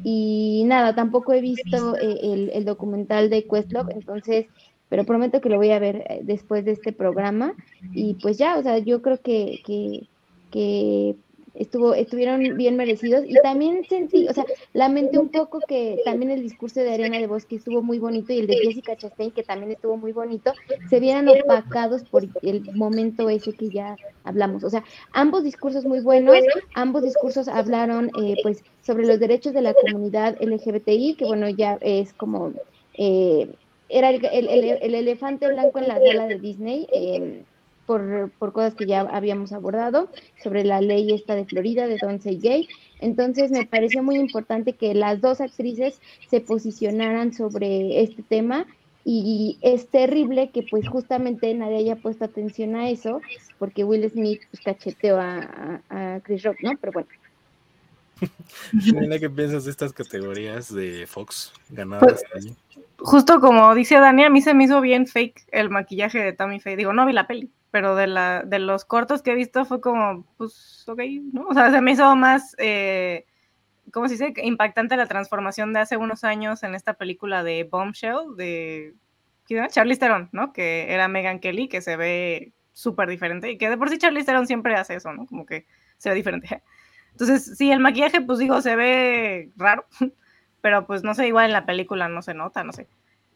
Y nada, tampoco he visto el, el documental de Questlove, entonces pero prometo que lo voy a ver eh, después de este programa y pues ya, o sea, yo creo que, que, que estuvo, estuvieron bien merecidos y también sentí, o sea, lamenté un poco que también el discurso de Ariana de Bosque estuvo muy bonito y el de Jessica Chastain, que también estuvo muy bonito, se vieran opacados por el momento ese que ya hablamos. O sea, ambos discursos muy buenos, ambos discursos hablaron eh, pues sobre los derechos de la comunidad LGBTI, que bueno, ya es como... Eh, era el, el, elefante blanco en la sala de Disney, em, por, por, cosas que ya habíamos abordado, sobre la ley esta de Florida de Don't Say Gay. Entonces me pareció muy importante que las dos actrices se posicionaran sobre este tema y es terrible que pues justamente nadie haya puesto atención a eso, porque Will Smith pues, cacheteó a, a, Chris Rock, ¿no? Pero bueno. ¿qué piensas de estas categorías de Fox ganadas? Pues, justo como dice Dani, a mí se me hizo bien fake el maquillaje de Tammy Faye. Digo, no vi la peli, pero de, la, de los cortos que he visto fue como, pues, ok, ¿no? O sea, se me hizo más, eh, ¿cómo se? Impactante la transformación de hace unos años en esta película de Bombshell, de Charlize Theron, ¿no? Que era Megan Kelly, que se ve súper diferente y que de por sí Charlize Theron siempre hace eso, ¿no? Como que se ve diferente. Entonces, sí, el maquillaje, pues digo, se ve raro, pero pues no sé, igual en la película no se nota, no sé.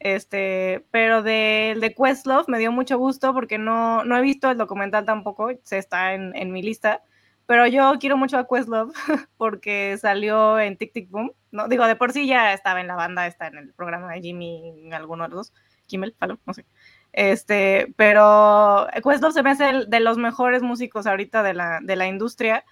Este, pero del de Questlove me dio mucho gusto porque no, no he visto el documental tampoco, se está en, en mi lista, pero yo quiero mucho a Questlove porque salió en Tic Tic Boom, no digo, de por sí ya estaba en la banda, está en el programa de Jimmy, en alguno de los dos, Kimmel, Fallon, no sé. Este, pero Questlove se me hace de los mejores músicos ahorita de la, de la industria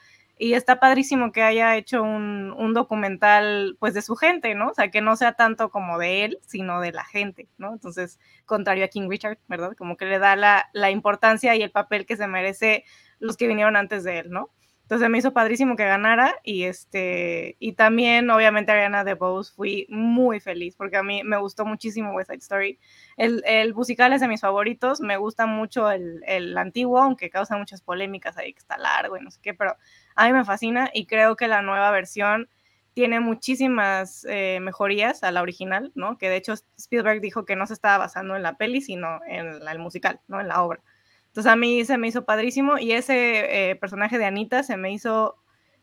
y está padrísimo que haya hecho un, un, documental pues de su gente, ¿no? O sea, que no sea tanto como de él, sino de la gente, ¿no? Entonces, contrario a King Richard, ¿verdad? Como que le da la, la importancia y el papel que se merece los que vinieron antes de él, ¿no? Entonces me hizo padrísimo que ganara y este y también obviamente Ariana DeBose fui muy feliz porque a mí me gustó muchísimo West Side Story. El, el musical es de mis favoritos, me gusta mucho el, el, antiguo, aunque causa muchas polémicas ahí que está largo y no sé qué, pero a mí me fascina y creo que la nueva versión tiene muchísimas eh, mejorías a la original, ¿no? Que de hecho Spielberg dijo que no se estaba basando en la peli, sino en la, el musical, ¿no? En la obra. Entonces a mí se me hizo padrísimo y ese eh, personaje de Anita se me hizo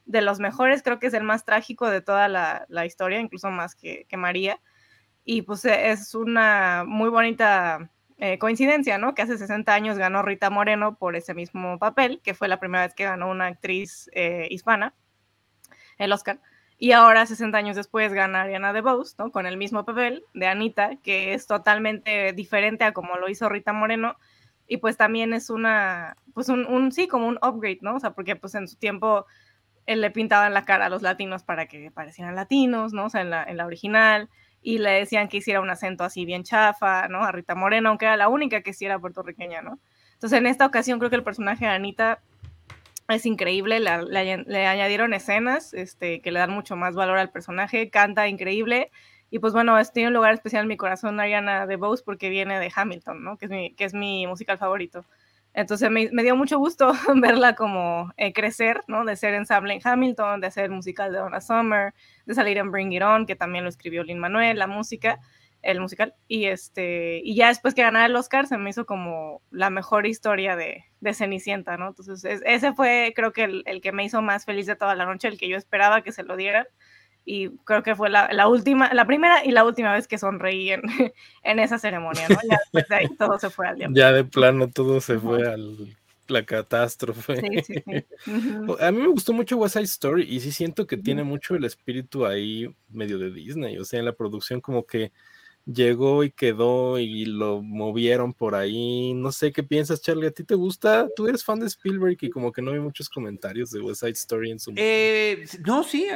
de los mejores, creo que es el más trágico de toda la, la historia, incluso más que, que, María. Y pues e, es una muy bonita eh, coincidencia, ¿no? Que hace 60 años ganó Rita Moreno por ese mismo papel, que fue la primera vez que ganó una actriz eh, hispana, el Oscar. Y ahora, 60 años después, gana Ariana DeBose, ¿no? Con el mismo papel de Anita, que es totalmente diferente a como lo hizo Rita Moreno y pues también es una, pues un, sí, como un upgrade, ¿no? O sea, porque pues en su tiempo él le pintaban la cara a los latinos para que parecieran latinos, ¿no? O sea, la, en la original, y le decían que hiciera un acento así bien chafa, ¿no? A Rita Moreno, aunque era la única que sí era puertorriqueña, ¿no? Entonces en esta ocasión creo que el personaje de Anita es increíble, le, le, le añadieron escenas este, que le dan mucho más valor al personaje, canta increíble, y pues bueno, tiene un lugar especial en mi corazón Ariana DeBose porque viene de Hamilton, ¿no? Que es mi, que es mi musical favorito. Entonces me, dio mucho gusto verla como eh, crecer, ¿no? De ser ensamble en Hamilton, de hacer musical de Donna Summer, de salir en Bring It On, que también lo escribió Lin Manuel, la música, el musical. Y, este, y ya después que ganara el Oscar se me hizo como la mejor historia de, Cenicienta, ¿no? Entonces ese fue creo que el, que me hizo más feliz de toda la noche, el que yo esperaba que se lo dieran y creo que fue la, la, última, la primera y la última vez que sonreí en, en esa ceremonia, ¿no? Ya después de ahí todo se fue al diablo. Ya de plano todo se fue a la catástrofe. Sí, sí, sí. A mí me gustó mucho West Side Story y sí siento que tiene mucho el espíritu ahí medio de Disney, o sea, en la producción como que llegó y quedó y lo movieron por ahí. No sé qué piensas, Charlie. ¿A ti te gusta? Tú eres fan de Spielberg y como que no hay muchos comentarios de West Side Story en su. Eh, no, sí,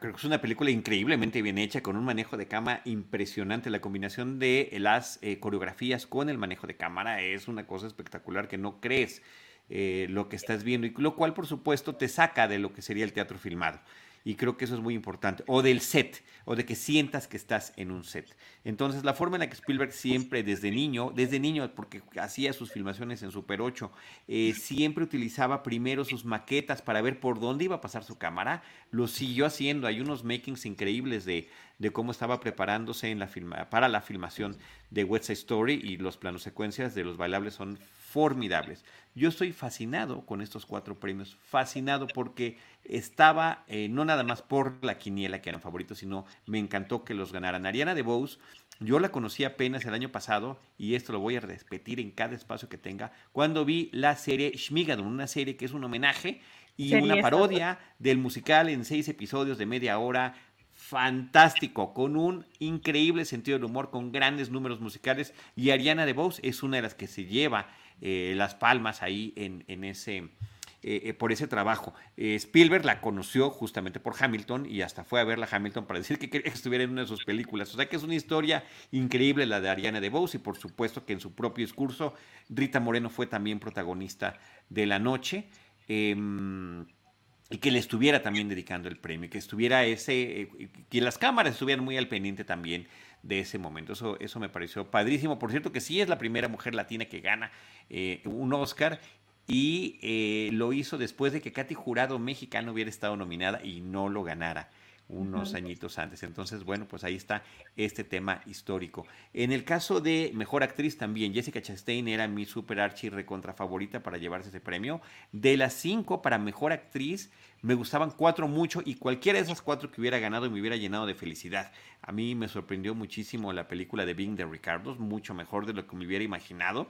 creo que es una película increíblemente bien hecha, con un manejo de cámara impresionante. La combinación de las eh, coreografías con el manejo de cámara es una cosa espectacular que no crees eh, lo que estás viendo, y lo cual, por supuesto, te saca de lo que sería el teatro filmado y creo que eso es muy importante, o del set, o de que sientas que estás en un set. Entonces, la forma en la que Spielberg siempre, desde niño, desde niño, porque hacía sus filmaciones en Super 8, eh, siempre utilizaba primero sus maquetas para ver por dónde iba a pasar su cámara, lo siguió haciendo, hay unos makings increíbles de, de cómo estaba preparándose en la filma, para la filmación de West Side Story y los planos secuencias de los bailables son formidables. Yo estoy fascinado con estos cuatro premios, fascinado porque estaba eh, no nada más por la quiniela que eran favoritos, sino me encantó que los ganaran. Ariana DeBose, yo la conocí apenas el año pasado y esto lo voy a repetir en cada espacio que tenga, cuando vi la serie Schmigadoon, una serie que es un homenaje y una parodia del musical en seis episodios de media hora fantástico, con un increíble sentido del humor, con grandes números musicales. Y Ariana DeBose es una de las que se lleva eh, las palmas ahí en, en ese, eh, eh, por ese trabajo. Eh, Spielberg la conoció justamente por Hamilton y hasta fue a verla Hamilton para decir que quería que estuviera en una de sus películas. O sea que es una historia increíble la de Ariana DeBose y por supuesto que en su propio discurso Rita Moreno fue también protagonista de la noche. Em, y que le estuviera también dedicando el premio, que estuviera ese, que las cámaras estuvieran muy al pendiente también de ese momento. Eso, eso me pareció padrísimo. Por cierto, que sí es la primera mujer latina que gana un Oscar y eh, lo hizo después de que Katy Jurado mexicano hubiera estado nominada y no lo ganara unos añitos antes. Entonces, bueno, pues ahí está este tema histórico. En el caso de Mejor Actriz también, Jessica Chastain era mi super archi recontra favorita para llevarse ese premio. De las cinco para Mejor Actriz, me gustaban cuatro mucho y cualquiera de esas cuatro que hubiera ganado me hubiera llenado de felicidad. A mí me sorprendió muchísimo la película de Bing de Ricardo, mucho mejor de lo que me hubiera imaginado.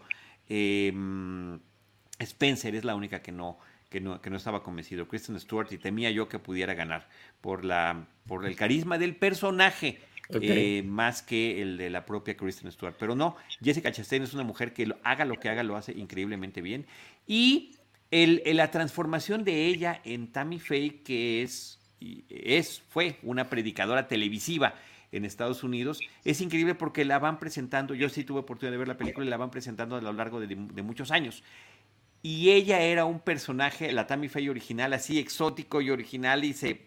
Em, Spencer es la única que no, que no, que no estaba convencido. Kristen Stewart y temía yo que pudiera ganar por, la, por el carisma del personaje. Eh, más que el de la propia Kristen Stewart. Pero no, Jessica Chastain es una mujer que haga lo que haga, lo hace increíblemente bien. Y el, la transformación de ella en Tammy Faye, que es, es, fue una predicadora televisiva en Estados Unidos, es increíble porque la van presentando, yo sí tuve oportunidad de ver la película y la van presentando a lo largo de muchos años y ella era un personaje, la Tammy Faye original, así exótico y original y se,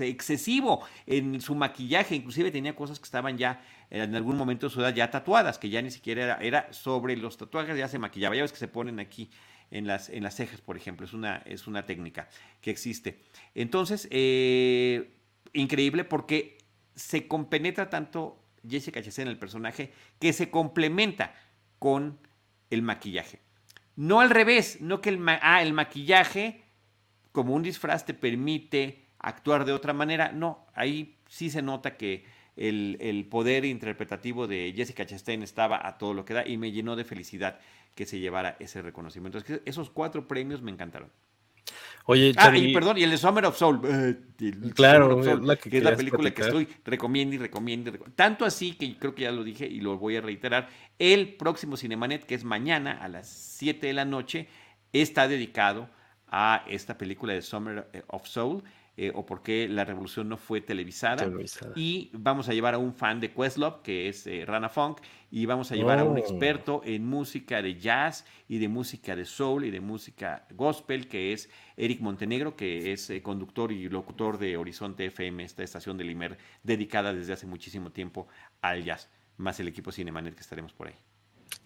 excesivo en su maquillaje, inclusive tenía cosas que estaban ya en algún momento de su edad ya tatuadas, que ya ni siquiera era, era sobre los tatuajes, ya se maquillaba, ya ves que se ponen aquí en las, en las cejas, por ejemplo, es una, es una técnica que existe. Entonces, eh, increíble porque se compenetra tanto Jessica Chastain en el personaje que se complementa con el maquillaje. No al revés, no que el, ah, el maquillaje como un disfraz te permite actuar de otra manera. No, ahí sí se nota que el, poder interpretativo de Jessica Chastain estaba a todo lo que da y me llenó de felicidad que se llevara ese reconocimiento. esos cuatro premios me encantaron. Oye, ah, y perdón, y el de Summer of Soul. Eh, claro, que, es la película que estoy recomiendo y recomiendo, Tanto así que creo que ya lo dije y lo voy a reiterar. El próximo Cinemanet, que es mañana a las 7 de la noche, está dedicado a esta película de Summer eh, of Soul. Eh, o por qué la revolución no fue televisada. Y vamos a llevar a un fan de Questlove, que es Rana Funk, y vamos a llevar a un oh. experto en música de jazz y de música de soul y de música gospel, que es Eric Montenegro, que es eh, conductor y locutor de Horizonte FM, esta estación de Limer, dedicada desde hace muchísimo tiempo al jazz, más el equipo Cinemanet que estaremos por ahí.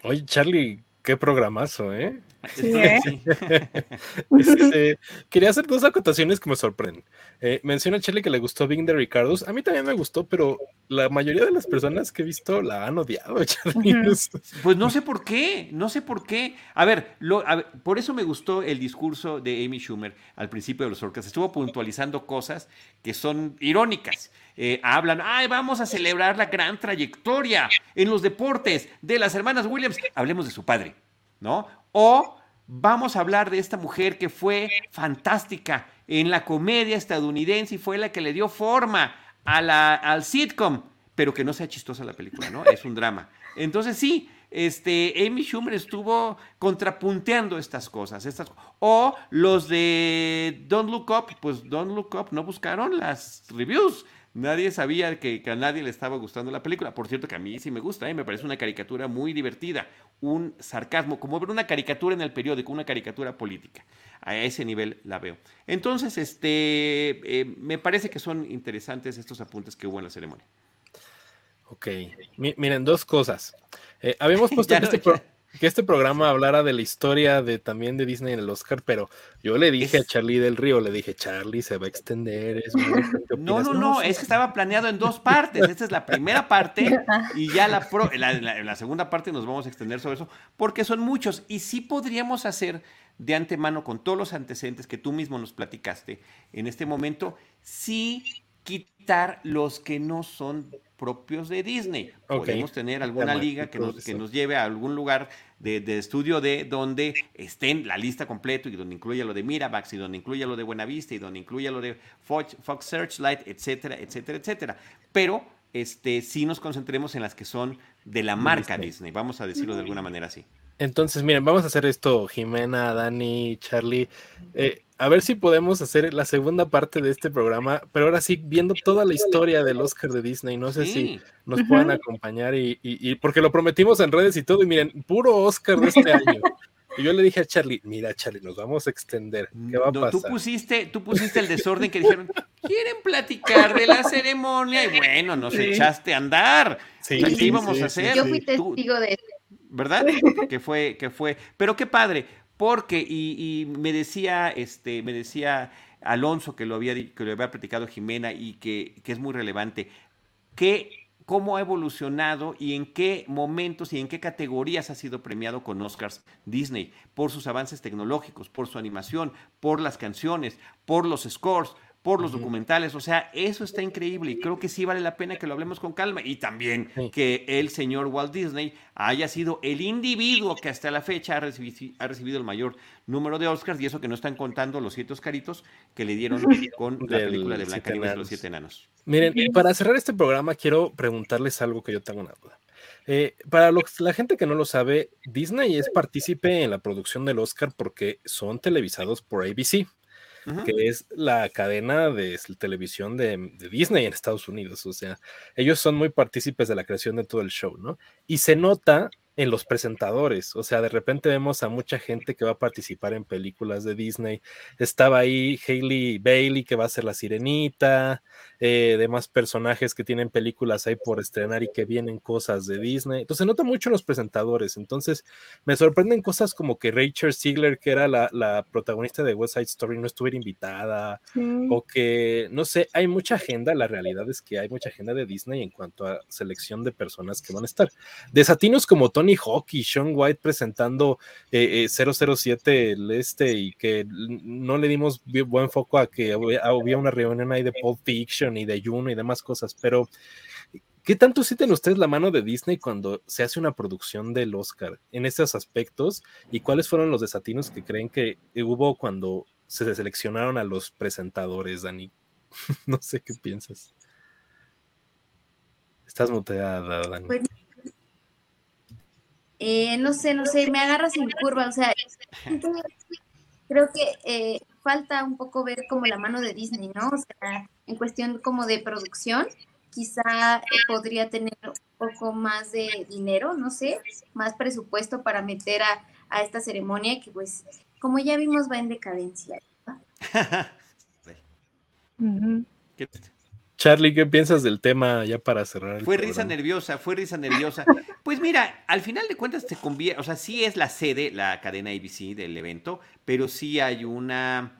Oye, Charlie, Qué programazo, ¿eh? Sí, ¿eh? Este, quería hacer dos acotaciones que me sorprenden. Eh, menciona a Charlie que le gustó Bing de Ricardos. A mí también me gustó, pero la mayoría de las personas que he visto la han odiado, Charlie. Pues no sé por qué, no sé por qué. A ver, por eso me gustó el discurso de Amy Schumer al principio de los orcas. Estuvo puntualizando cosas que son irónicas. Eh, hablan, ay, vamos a celebrar la gran trayectoria en los deportes de las hermanas Williams. Hablemos de su padre, ¿no? O vamos a hablar de esta mujer que fue fantástica en la comedia estadounidense y fue la que le dio forma a la, al sitcom, pero que no sea chistosa la película, ¿no? Es un drama. Entonces sí, este, Amy Schumer estuvo contrapunteando estas cosas, estas, o los de Don't Look Up, pues Don't Look Up no buscaron las reviews, Nadie sabía que, a nadie le estaba gustando la película. Por cierto, que a mí sí me gusta, ¿eh? me parece una caricatura muy divertida, un sarcasmo, como ver una caricatura en el periódico, una caricatura política. A ese nivel la veo. Entonces, este, eh, me parece que son interesantes estos apuntes que hubo en la ceremonia. Ok, miren, dos cosas. Eh, habíamos puesto este, que este programa hablara de la historia de también de Disney en el Oscar, pero yo le dije a Charlie del Río, le dije, Charlie, se va a extender. no, no, no, es que estaba planeado en dos partes. Esta es la primera parte y ya la, la, segunda parte nos vamos a extender sobre eso, porque son muchos y sí podríamos hacer de antemano con todos los antecedentes que tú mismo nos platicaste en este momento, sí quitar los que no son propios de Disney. Podemos tener alguna liga que nos, que nos, lleve a algún lugar de, estudio de donde estén la lista completa y donde incluya lo de Miramax y donde incluya lo de Buenavista y donde incluya lo de Fox, Searchlight, etcétera, etcétera, etcétera. Pero este, sí nos concentremos en las que son de la marca Disney, vamos a decirlo de alguna manera así. Entonces, miren, vamos a hacer esto, Jimena, Dani, Charlie. Eh, a ver si podemos hacer la segunda parte de este programa, pero ahora sí, viendo toda la historia del Oscar de Disney. No sé si nos puedan acompañar y, porque lo prometimos en redes y todo. Y miren, puro Oscar de este año. Y yo le dije a Charlie, mira Charlie, nos vamos a extender. ¿Qué va a pasar? Tú pusiste, tú pusiste el desorden que dijeron, quieren platicar de la ceremonia y bueno, nos echaste a andar. Sí, ¿Qué íbamos a hacer? Yo fui testigo de eso. ¿Verdad? Que fue, que fue. Pero qué padre porque, y, me decía, este, me decía Alonso, que lo había, que lo había platicado Jimena y que, que es muy relevante. ¿Qué cómo ha evolucionado y en qué momentos y en qué categorías ha sido premiado con Oscars Disney, por sus avances tecnológicos, por su animación, por las canciones, por los scores, por los documentales. O sea, eso está increíble y creo que sí vale la pena que lo hablemos con calma. Y también que el señor Walt Disney haya sido el individuo que hasta la fecha ha, recibido el mayor número de Oscars y eso que no están contando los siete Oscaritos que le dieron con la película de Blanca y los siete enanos. Miren, para cerrar este programa quiero preguntarles algo que yo tengo una duda. Eh, para la gente que no lo sabe, Disney es partícipe en la producción del Oscar porque son televisados por ABC que es la cadena de televisión de, de, Disney en Estados Unidos. O sea, ellos son muy partícipes de la creación de todo el show, ¿no? Y se nota en los presentadores. O sea, de repente vemos a mucha gente que va a participar en películas de Disney. Estaba ahí Hailey Bailey, que va a ser la sirenita, eh, demás personajes que tienen películas ahí por estrenar y que vienen cosas de Disney. Entonces se nota mucho en los presentadores. Entonces me sorprenden cosas como que Rachel Ziegler, que era la, protagonista de West Side Story, no estuviera invitada. O que, no sé, hay mucha agenda. La realidad es que hay mucha agenda de Disney en cuanto a selección de personas que van a estar. Desatinos como Tony Hawk y Sean White presentando 007 eh, eh, el este y que no le dimos buen foco a que había una reunión ahí de Pulp Fiction y de Juno y demás cosas, pero ¿qué tanto sienten ustedes la mano de Disney cuando se hace una producción del Oscar en estos aspectos y cuáles fueron los desatinos que creen que hubo cuando se seleccionaron a los presentadores, Dani? no sé qué piensas. Estás muteada, Dani. Pues, eh, no sé, no sé, me agarras en curva, o sea, creo que eh, falta un poco ver como la mano de Disney, ¿no? O sea, en cuestión como de producción, quizá eh, podría tener un poco más de dinero, no sé, más presupuesto para meter a, esta ceremonia que pues, como ya vimos, va en decadencia. Charlie, ¿qué piensas del tema ya para cerrar? fue risa nerviosa, fue risa nerviosa. Pues mira, al final de cuentas se convierte, o sea, sí es la sede, la cadena ABC del evento, pero sí hay una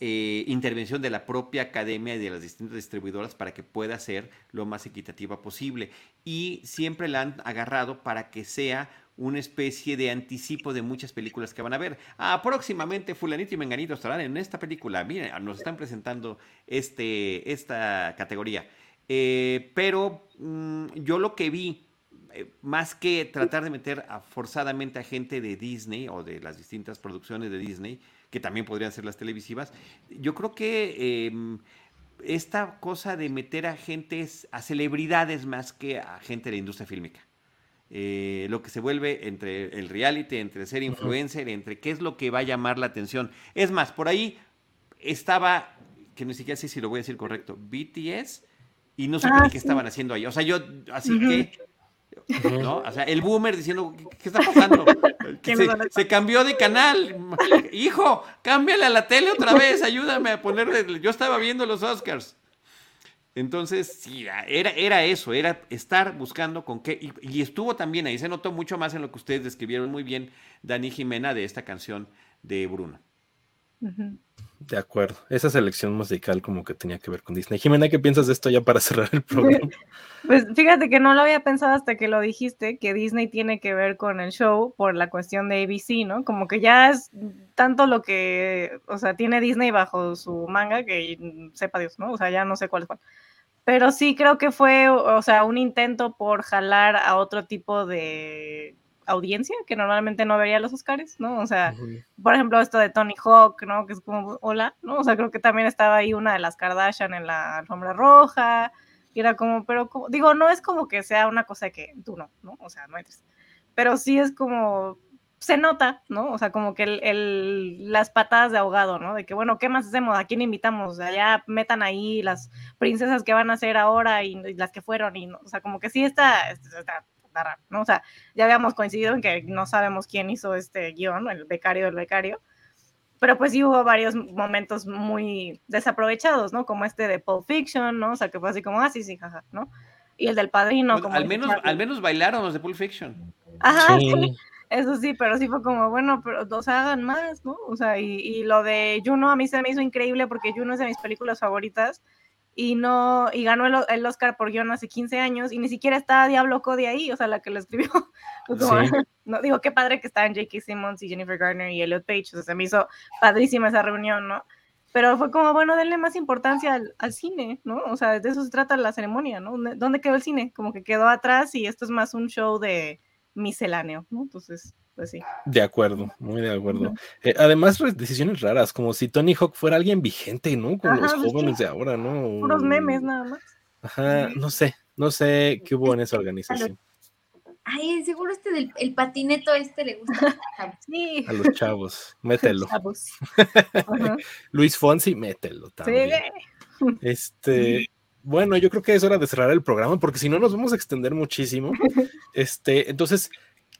eh, intervención de la propia academia y de las distintas distribuidoras para que pueda ser lo más equitativa posible. Y siempre la han agarrado para que sea una especie de anticipo de muchas películas que van a ver. Ah, próximamente Fulanito y Menganito estarán en esta película. Miren, nos están presentando este, esta categoría. Eh, pero mm, yo lo que vi, eh, más que tratar de meter forzadamente a gente de Disney o de las distintas producciones de Disney, que también podrían ser las televisivas, yo creo que em, esta cosa de meter a gentes, a celebridades más que a gente de la industria fílmica. Eh, lo que se vuelve entre el reality, entre ser influencer, entre qué es lo que va a llamar la atención. Es más, por ahí estaba, que ni siquiera sé si lo voy a decir correcto, BTS, y no sé ah, qué estaban haciendo ahí. O sea, yo, así que, ¿no? O sea, el boomer diciendo, ¿qué, está pasando? se, se, cambió de canal. Hijo, cámbiale a la tele otra vez, ayúdame a ponerle. Yo estaba viendo los Oscars. Entonces, sí, era, era eso, era estar buscando con qué. Y, estuvo también ahí, se notó mucho más en lo que ustedes describieron muy bien, Dani Jimena, de esta canción de Bruno. De acuerdo, esa selección musical como que tenía que ver con Disney. Jimena, ¿qué piensas de esto ya para cerrar el programa? Pues fíjate que no lo había pensado hasta que lo dijiste, que Disney tiene que ver con el show por la cuestión de ABC, ¿no? Como que ya es tanto lo que, o sea, tiene Disney bajo su manga que sepa Dios, ¿no? O sea, ya no sé cuál es cuál. Pero sí creo que fue, o sea, un intento por jalar a otro tipo de audiencia que normalmente no vería los Oscars, ¿no? O sea, por ejemplo, esto de Tony Hawk, ¿no? Que es como, hola, ¿no? O sea, creo que también estaba ahí una de las Kardashian en la alfombra roja, y era como, pero, como, digo, no es como que sea una cosa que tú no, ¿no? O sea, no entres. Pero sí es como, se nota, ¿no? O sea, como que el, las patadas de ahogado, ¿no? De que, bueno, ¿qué más hacemos? ¿A quién invitamos? Ya metan ahí las princesas que van a ser ahora y, las que fueron, y, o sea, como que sí está, está, ¿no? O sea, ya habíamos coincidido en que no sabemos quién hizo este guion, el becario del becario, pero pues sí hubo varios momentos muy desaprovechados, ¿no? Como este de Pulp Fiction, ¿no? O sea, que fue así como, ah, sí, sí, jaja, ¿no? Y el del padrino. Pues, al, menos, al menos bailaron los de Pulp Fiction. Ajá, sí. Eso sí, pero sí fue como, bueno, pero dos hagan más, ¿no? O sea, y, y, lo de Juno a mí se me hizo increíble porque Juno es de mis películas favoritas y no, y ganó el, Oscar por guion hace 15 años y ni siquiera está Diablo Cody ahí, o sea, la que lo escribió. no digo, qué padre que estaban J.K. Simmons y Jennifer Garner y Elliot Page, o sea, se me hizo padrísima esa reunión, ¿no? Pero fue como, bueno, denle más importancia al, al, cine, ¿no? O sea, de eso se trata la ceremonia, ¿no? ¿Dónde quedó el cine? Como que quedó atrás y esto es más un show de misceláneo, ¿no? Entonces, pues sí. De acuerdo, muy de acuerdo. Eh, además, decisiones raras, como si Tony Hawk fuera alguien vigente, ¿no? Con los jóvenes de ahora, ¿no? Puros memes nada más. Ajá, no sé, no sé qué hubo en esa organización. Ay, seguro este del el patineto este le gusta. Sí. A los chavos, mételo. Chavos. Luis Fonsi, mételo también. Sí. Este, bueno, yo creo que es hora de cerrar el programa porque si no nos vamos a extender muchísimo. Este, entonces,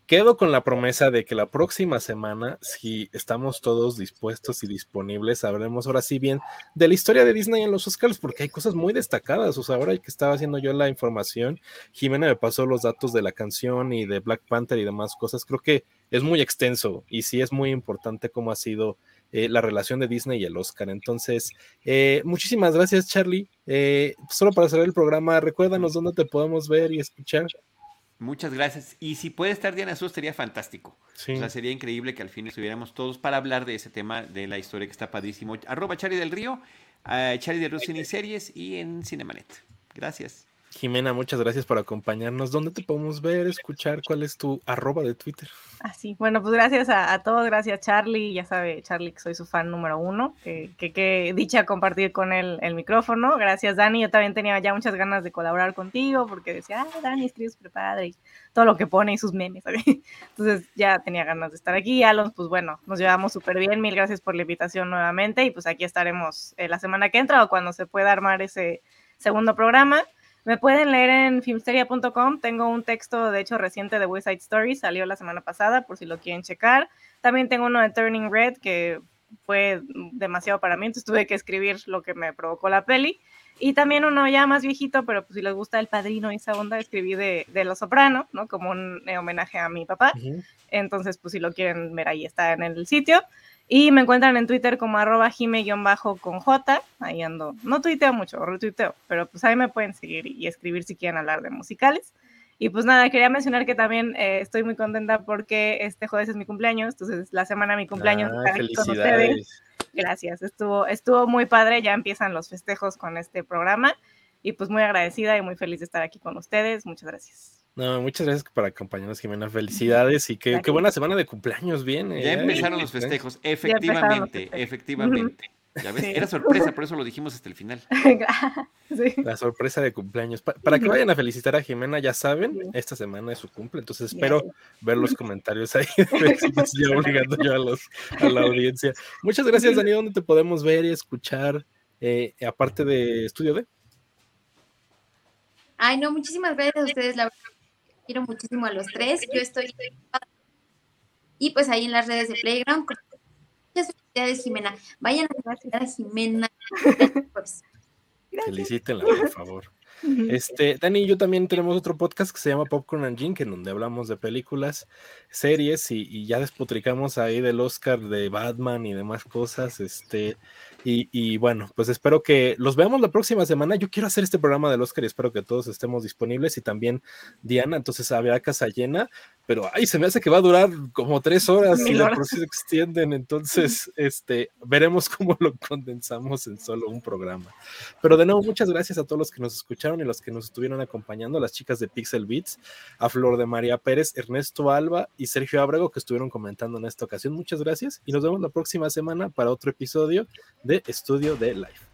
quedo con la promesa de que la próxima semana, si estamos todos dispuestos y disponibles, hablemos ahora sí bien de la historia de Disney en los Oscars, porque hay cosas muy destacadas. O sea, ahora que estaba haciendo yo la información, Jimena me pasó los datos de la canción y de Black Panther y demás cosas. Creo que es muy extenso y sí es muy importante cómo ha sido eh, la relación de Disney y el Oscar. Entonces, eh, muchísimas gracias, Charlie. Eh, solo para cerrar el programa, recuérdanos dónde te podemos ver y escuchar. Muchas gracias. Y si puede estar Diana Sus, sería fantástico. O sea, sería increíble que al fin estuviéramos todos para hablar de ese tema de la historia que está padrísimo. Arroba Charlie del Río, uh, Charlie del Río Series y en Cinemanet. Gracias. Jimena, muchas gracias por acompañarnos. ¿Dónde te podemos ver, escuchar? ¿Cuál es tu arroba de Twitter? Así, ah, bueno, pues gracias a, todos, gracias Charlie, ya sabe Charlie que soy su fan número uno, que, que, dicha compartir con él el micrófono. Gracias Dani, yo también tenía ya muchas ganas de colaborar contigo porque decía, ah, Dani escribe súper padre y todo lo que pone y sus memes, Entonces ya tenía ganas de estar aquí. Alon, pues bueno, nos llevamos súper bien, mil gracias por la invitación nuevamente y pues aquí estaremos eh, la semana que entra o cuando se pueda armar ese segundo programa. Me pueden leer en filmsteria.com. Tengo un texto, de hecho, reciente de West Side Story, salió la semana pasada, por si lo quieren checar. También tengo uno de Turning Red, que fue demasiado para mí, entonces tuve que escribir lo que me provocó la peli. Y también uno ya más viejito, pero pues si les gusta El Padrino y esa onda, escribí de, de Los Soprano, ¿no? Como un homenaje a mi papá. Entonces, pues si lo quieren ver ahí está en el sitio. Y me encuentran en Twitter como arroba jime-con J. Ahí ando. No tuiteo mucho, retuiteo, pero pues ahí me pueden seguir y escribir si quieren hablar de musicales. Y pues nada, quería mencionar que también eh, estoy muy contenta porque este jueves es mi cumpleaños, entonces la semana de mi cumpleaños ah, con ustedes. Gracias, estuvo, estuvo muy padre, ya empiezan los festejos con este programa y pues muy agradecida y muy feliz de estar aquí con ustedes. Muchas gracias. No, muchas gracias por acompañarnos, Jimena. Felicidades y qué, qué buena semana de cumpleaños viene. Ya ¿eh? empezaron los festejos, efectivamente, efectivamente. Ya ves, era sorpresa, por eso lo dijimos hasta el final. La sorpresa de cumpleaños. para que vayan a felicitar a Jimena, ya saben, esta semana es su cumple, entonces espero ver los comentarios ahí. ya obligando yo a, los, a la audiencia. Muchas gracias, Dani. ¿Dónde te podemos ver y escuchar, eh, aparte de Estudio D? Ay, no, muchísimas gracias a ustedes, la verdad quiero muchísimo a los tres. Yo estoy. Y pues ahí en las redes de Playground. Muchas felicidades, Jimena. Vayan a felicitar a Jimena. Felicítenla, por favor. Este, Dani y yo también tenemos otro podcast que se llama Popcorn and Gin, en donde hablamos de películas, series y, ya despotricamos ahí del Oscar de Batman y demás cosas. Este, y, bueno, pues espero que los veamos la próxima semana. Yo quiero hacer este programa del Oscar y espero que todos estemos disponibles y también Diana, entonces había casa llena, pero ay, se me hace que va a durar como tres horas y la se extienden, entonces este, veremos cómo lo condensamos en solo un programa. Pero de nuevo, muchas gracias a todos los que nos escucharon y los que nos estuvieron acompañando, las chicas de Pixel Beats, a Flor de María Pérez, Ernesto Alba y Sergio Ábrego que estuvieron comentando en esta ocasión. Muchas gracias y nos vemos la próxima semana para otro episodio de Estudio de Life.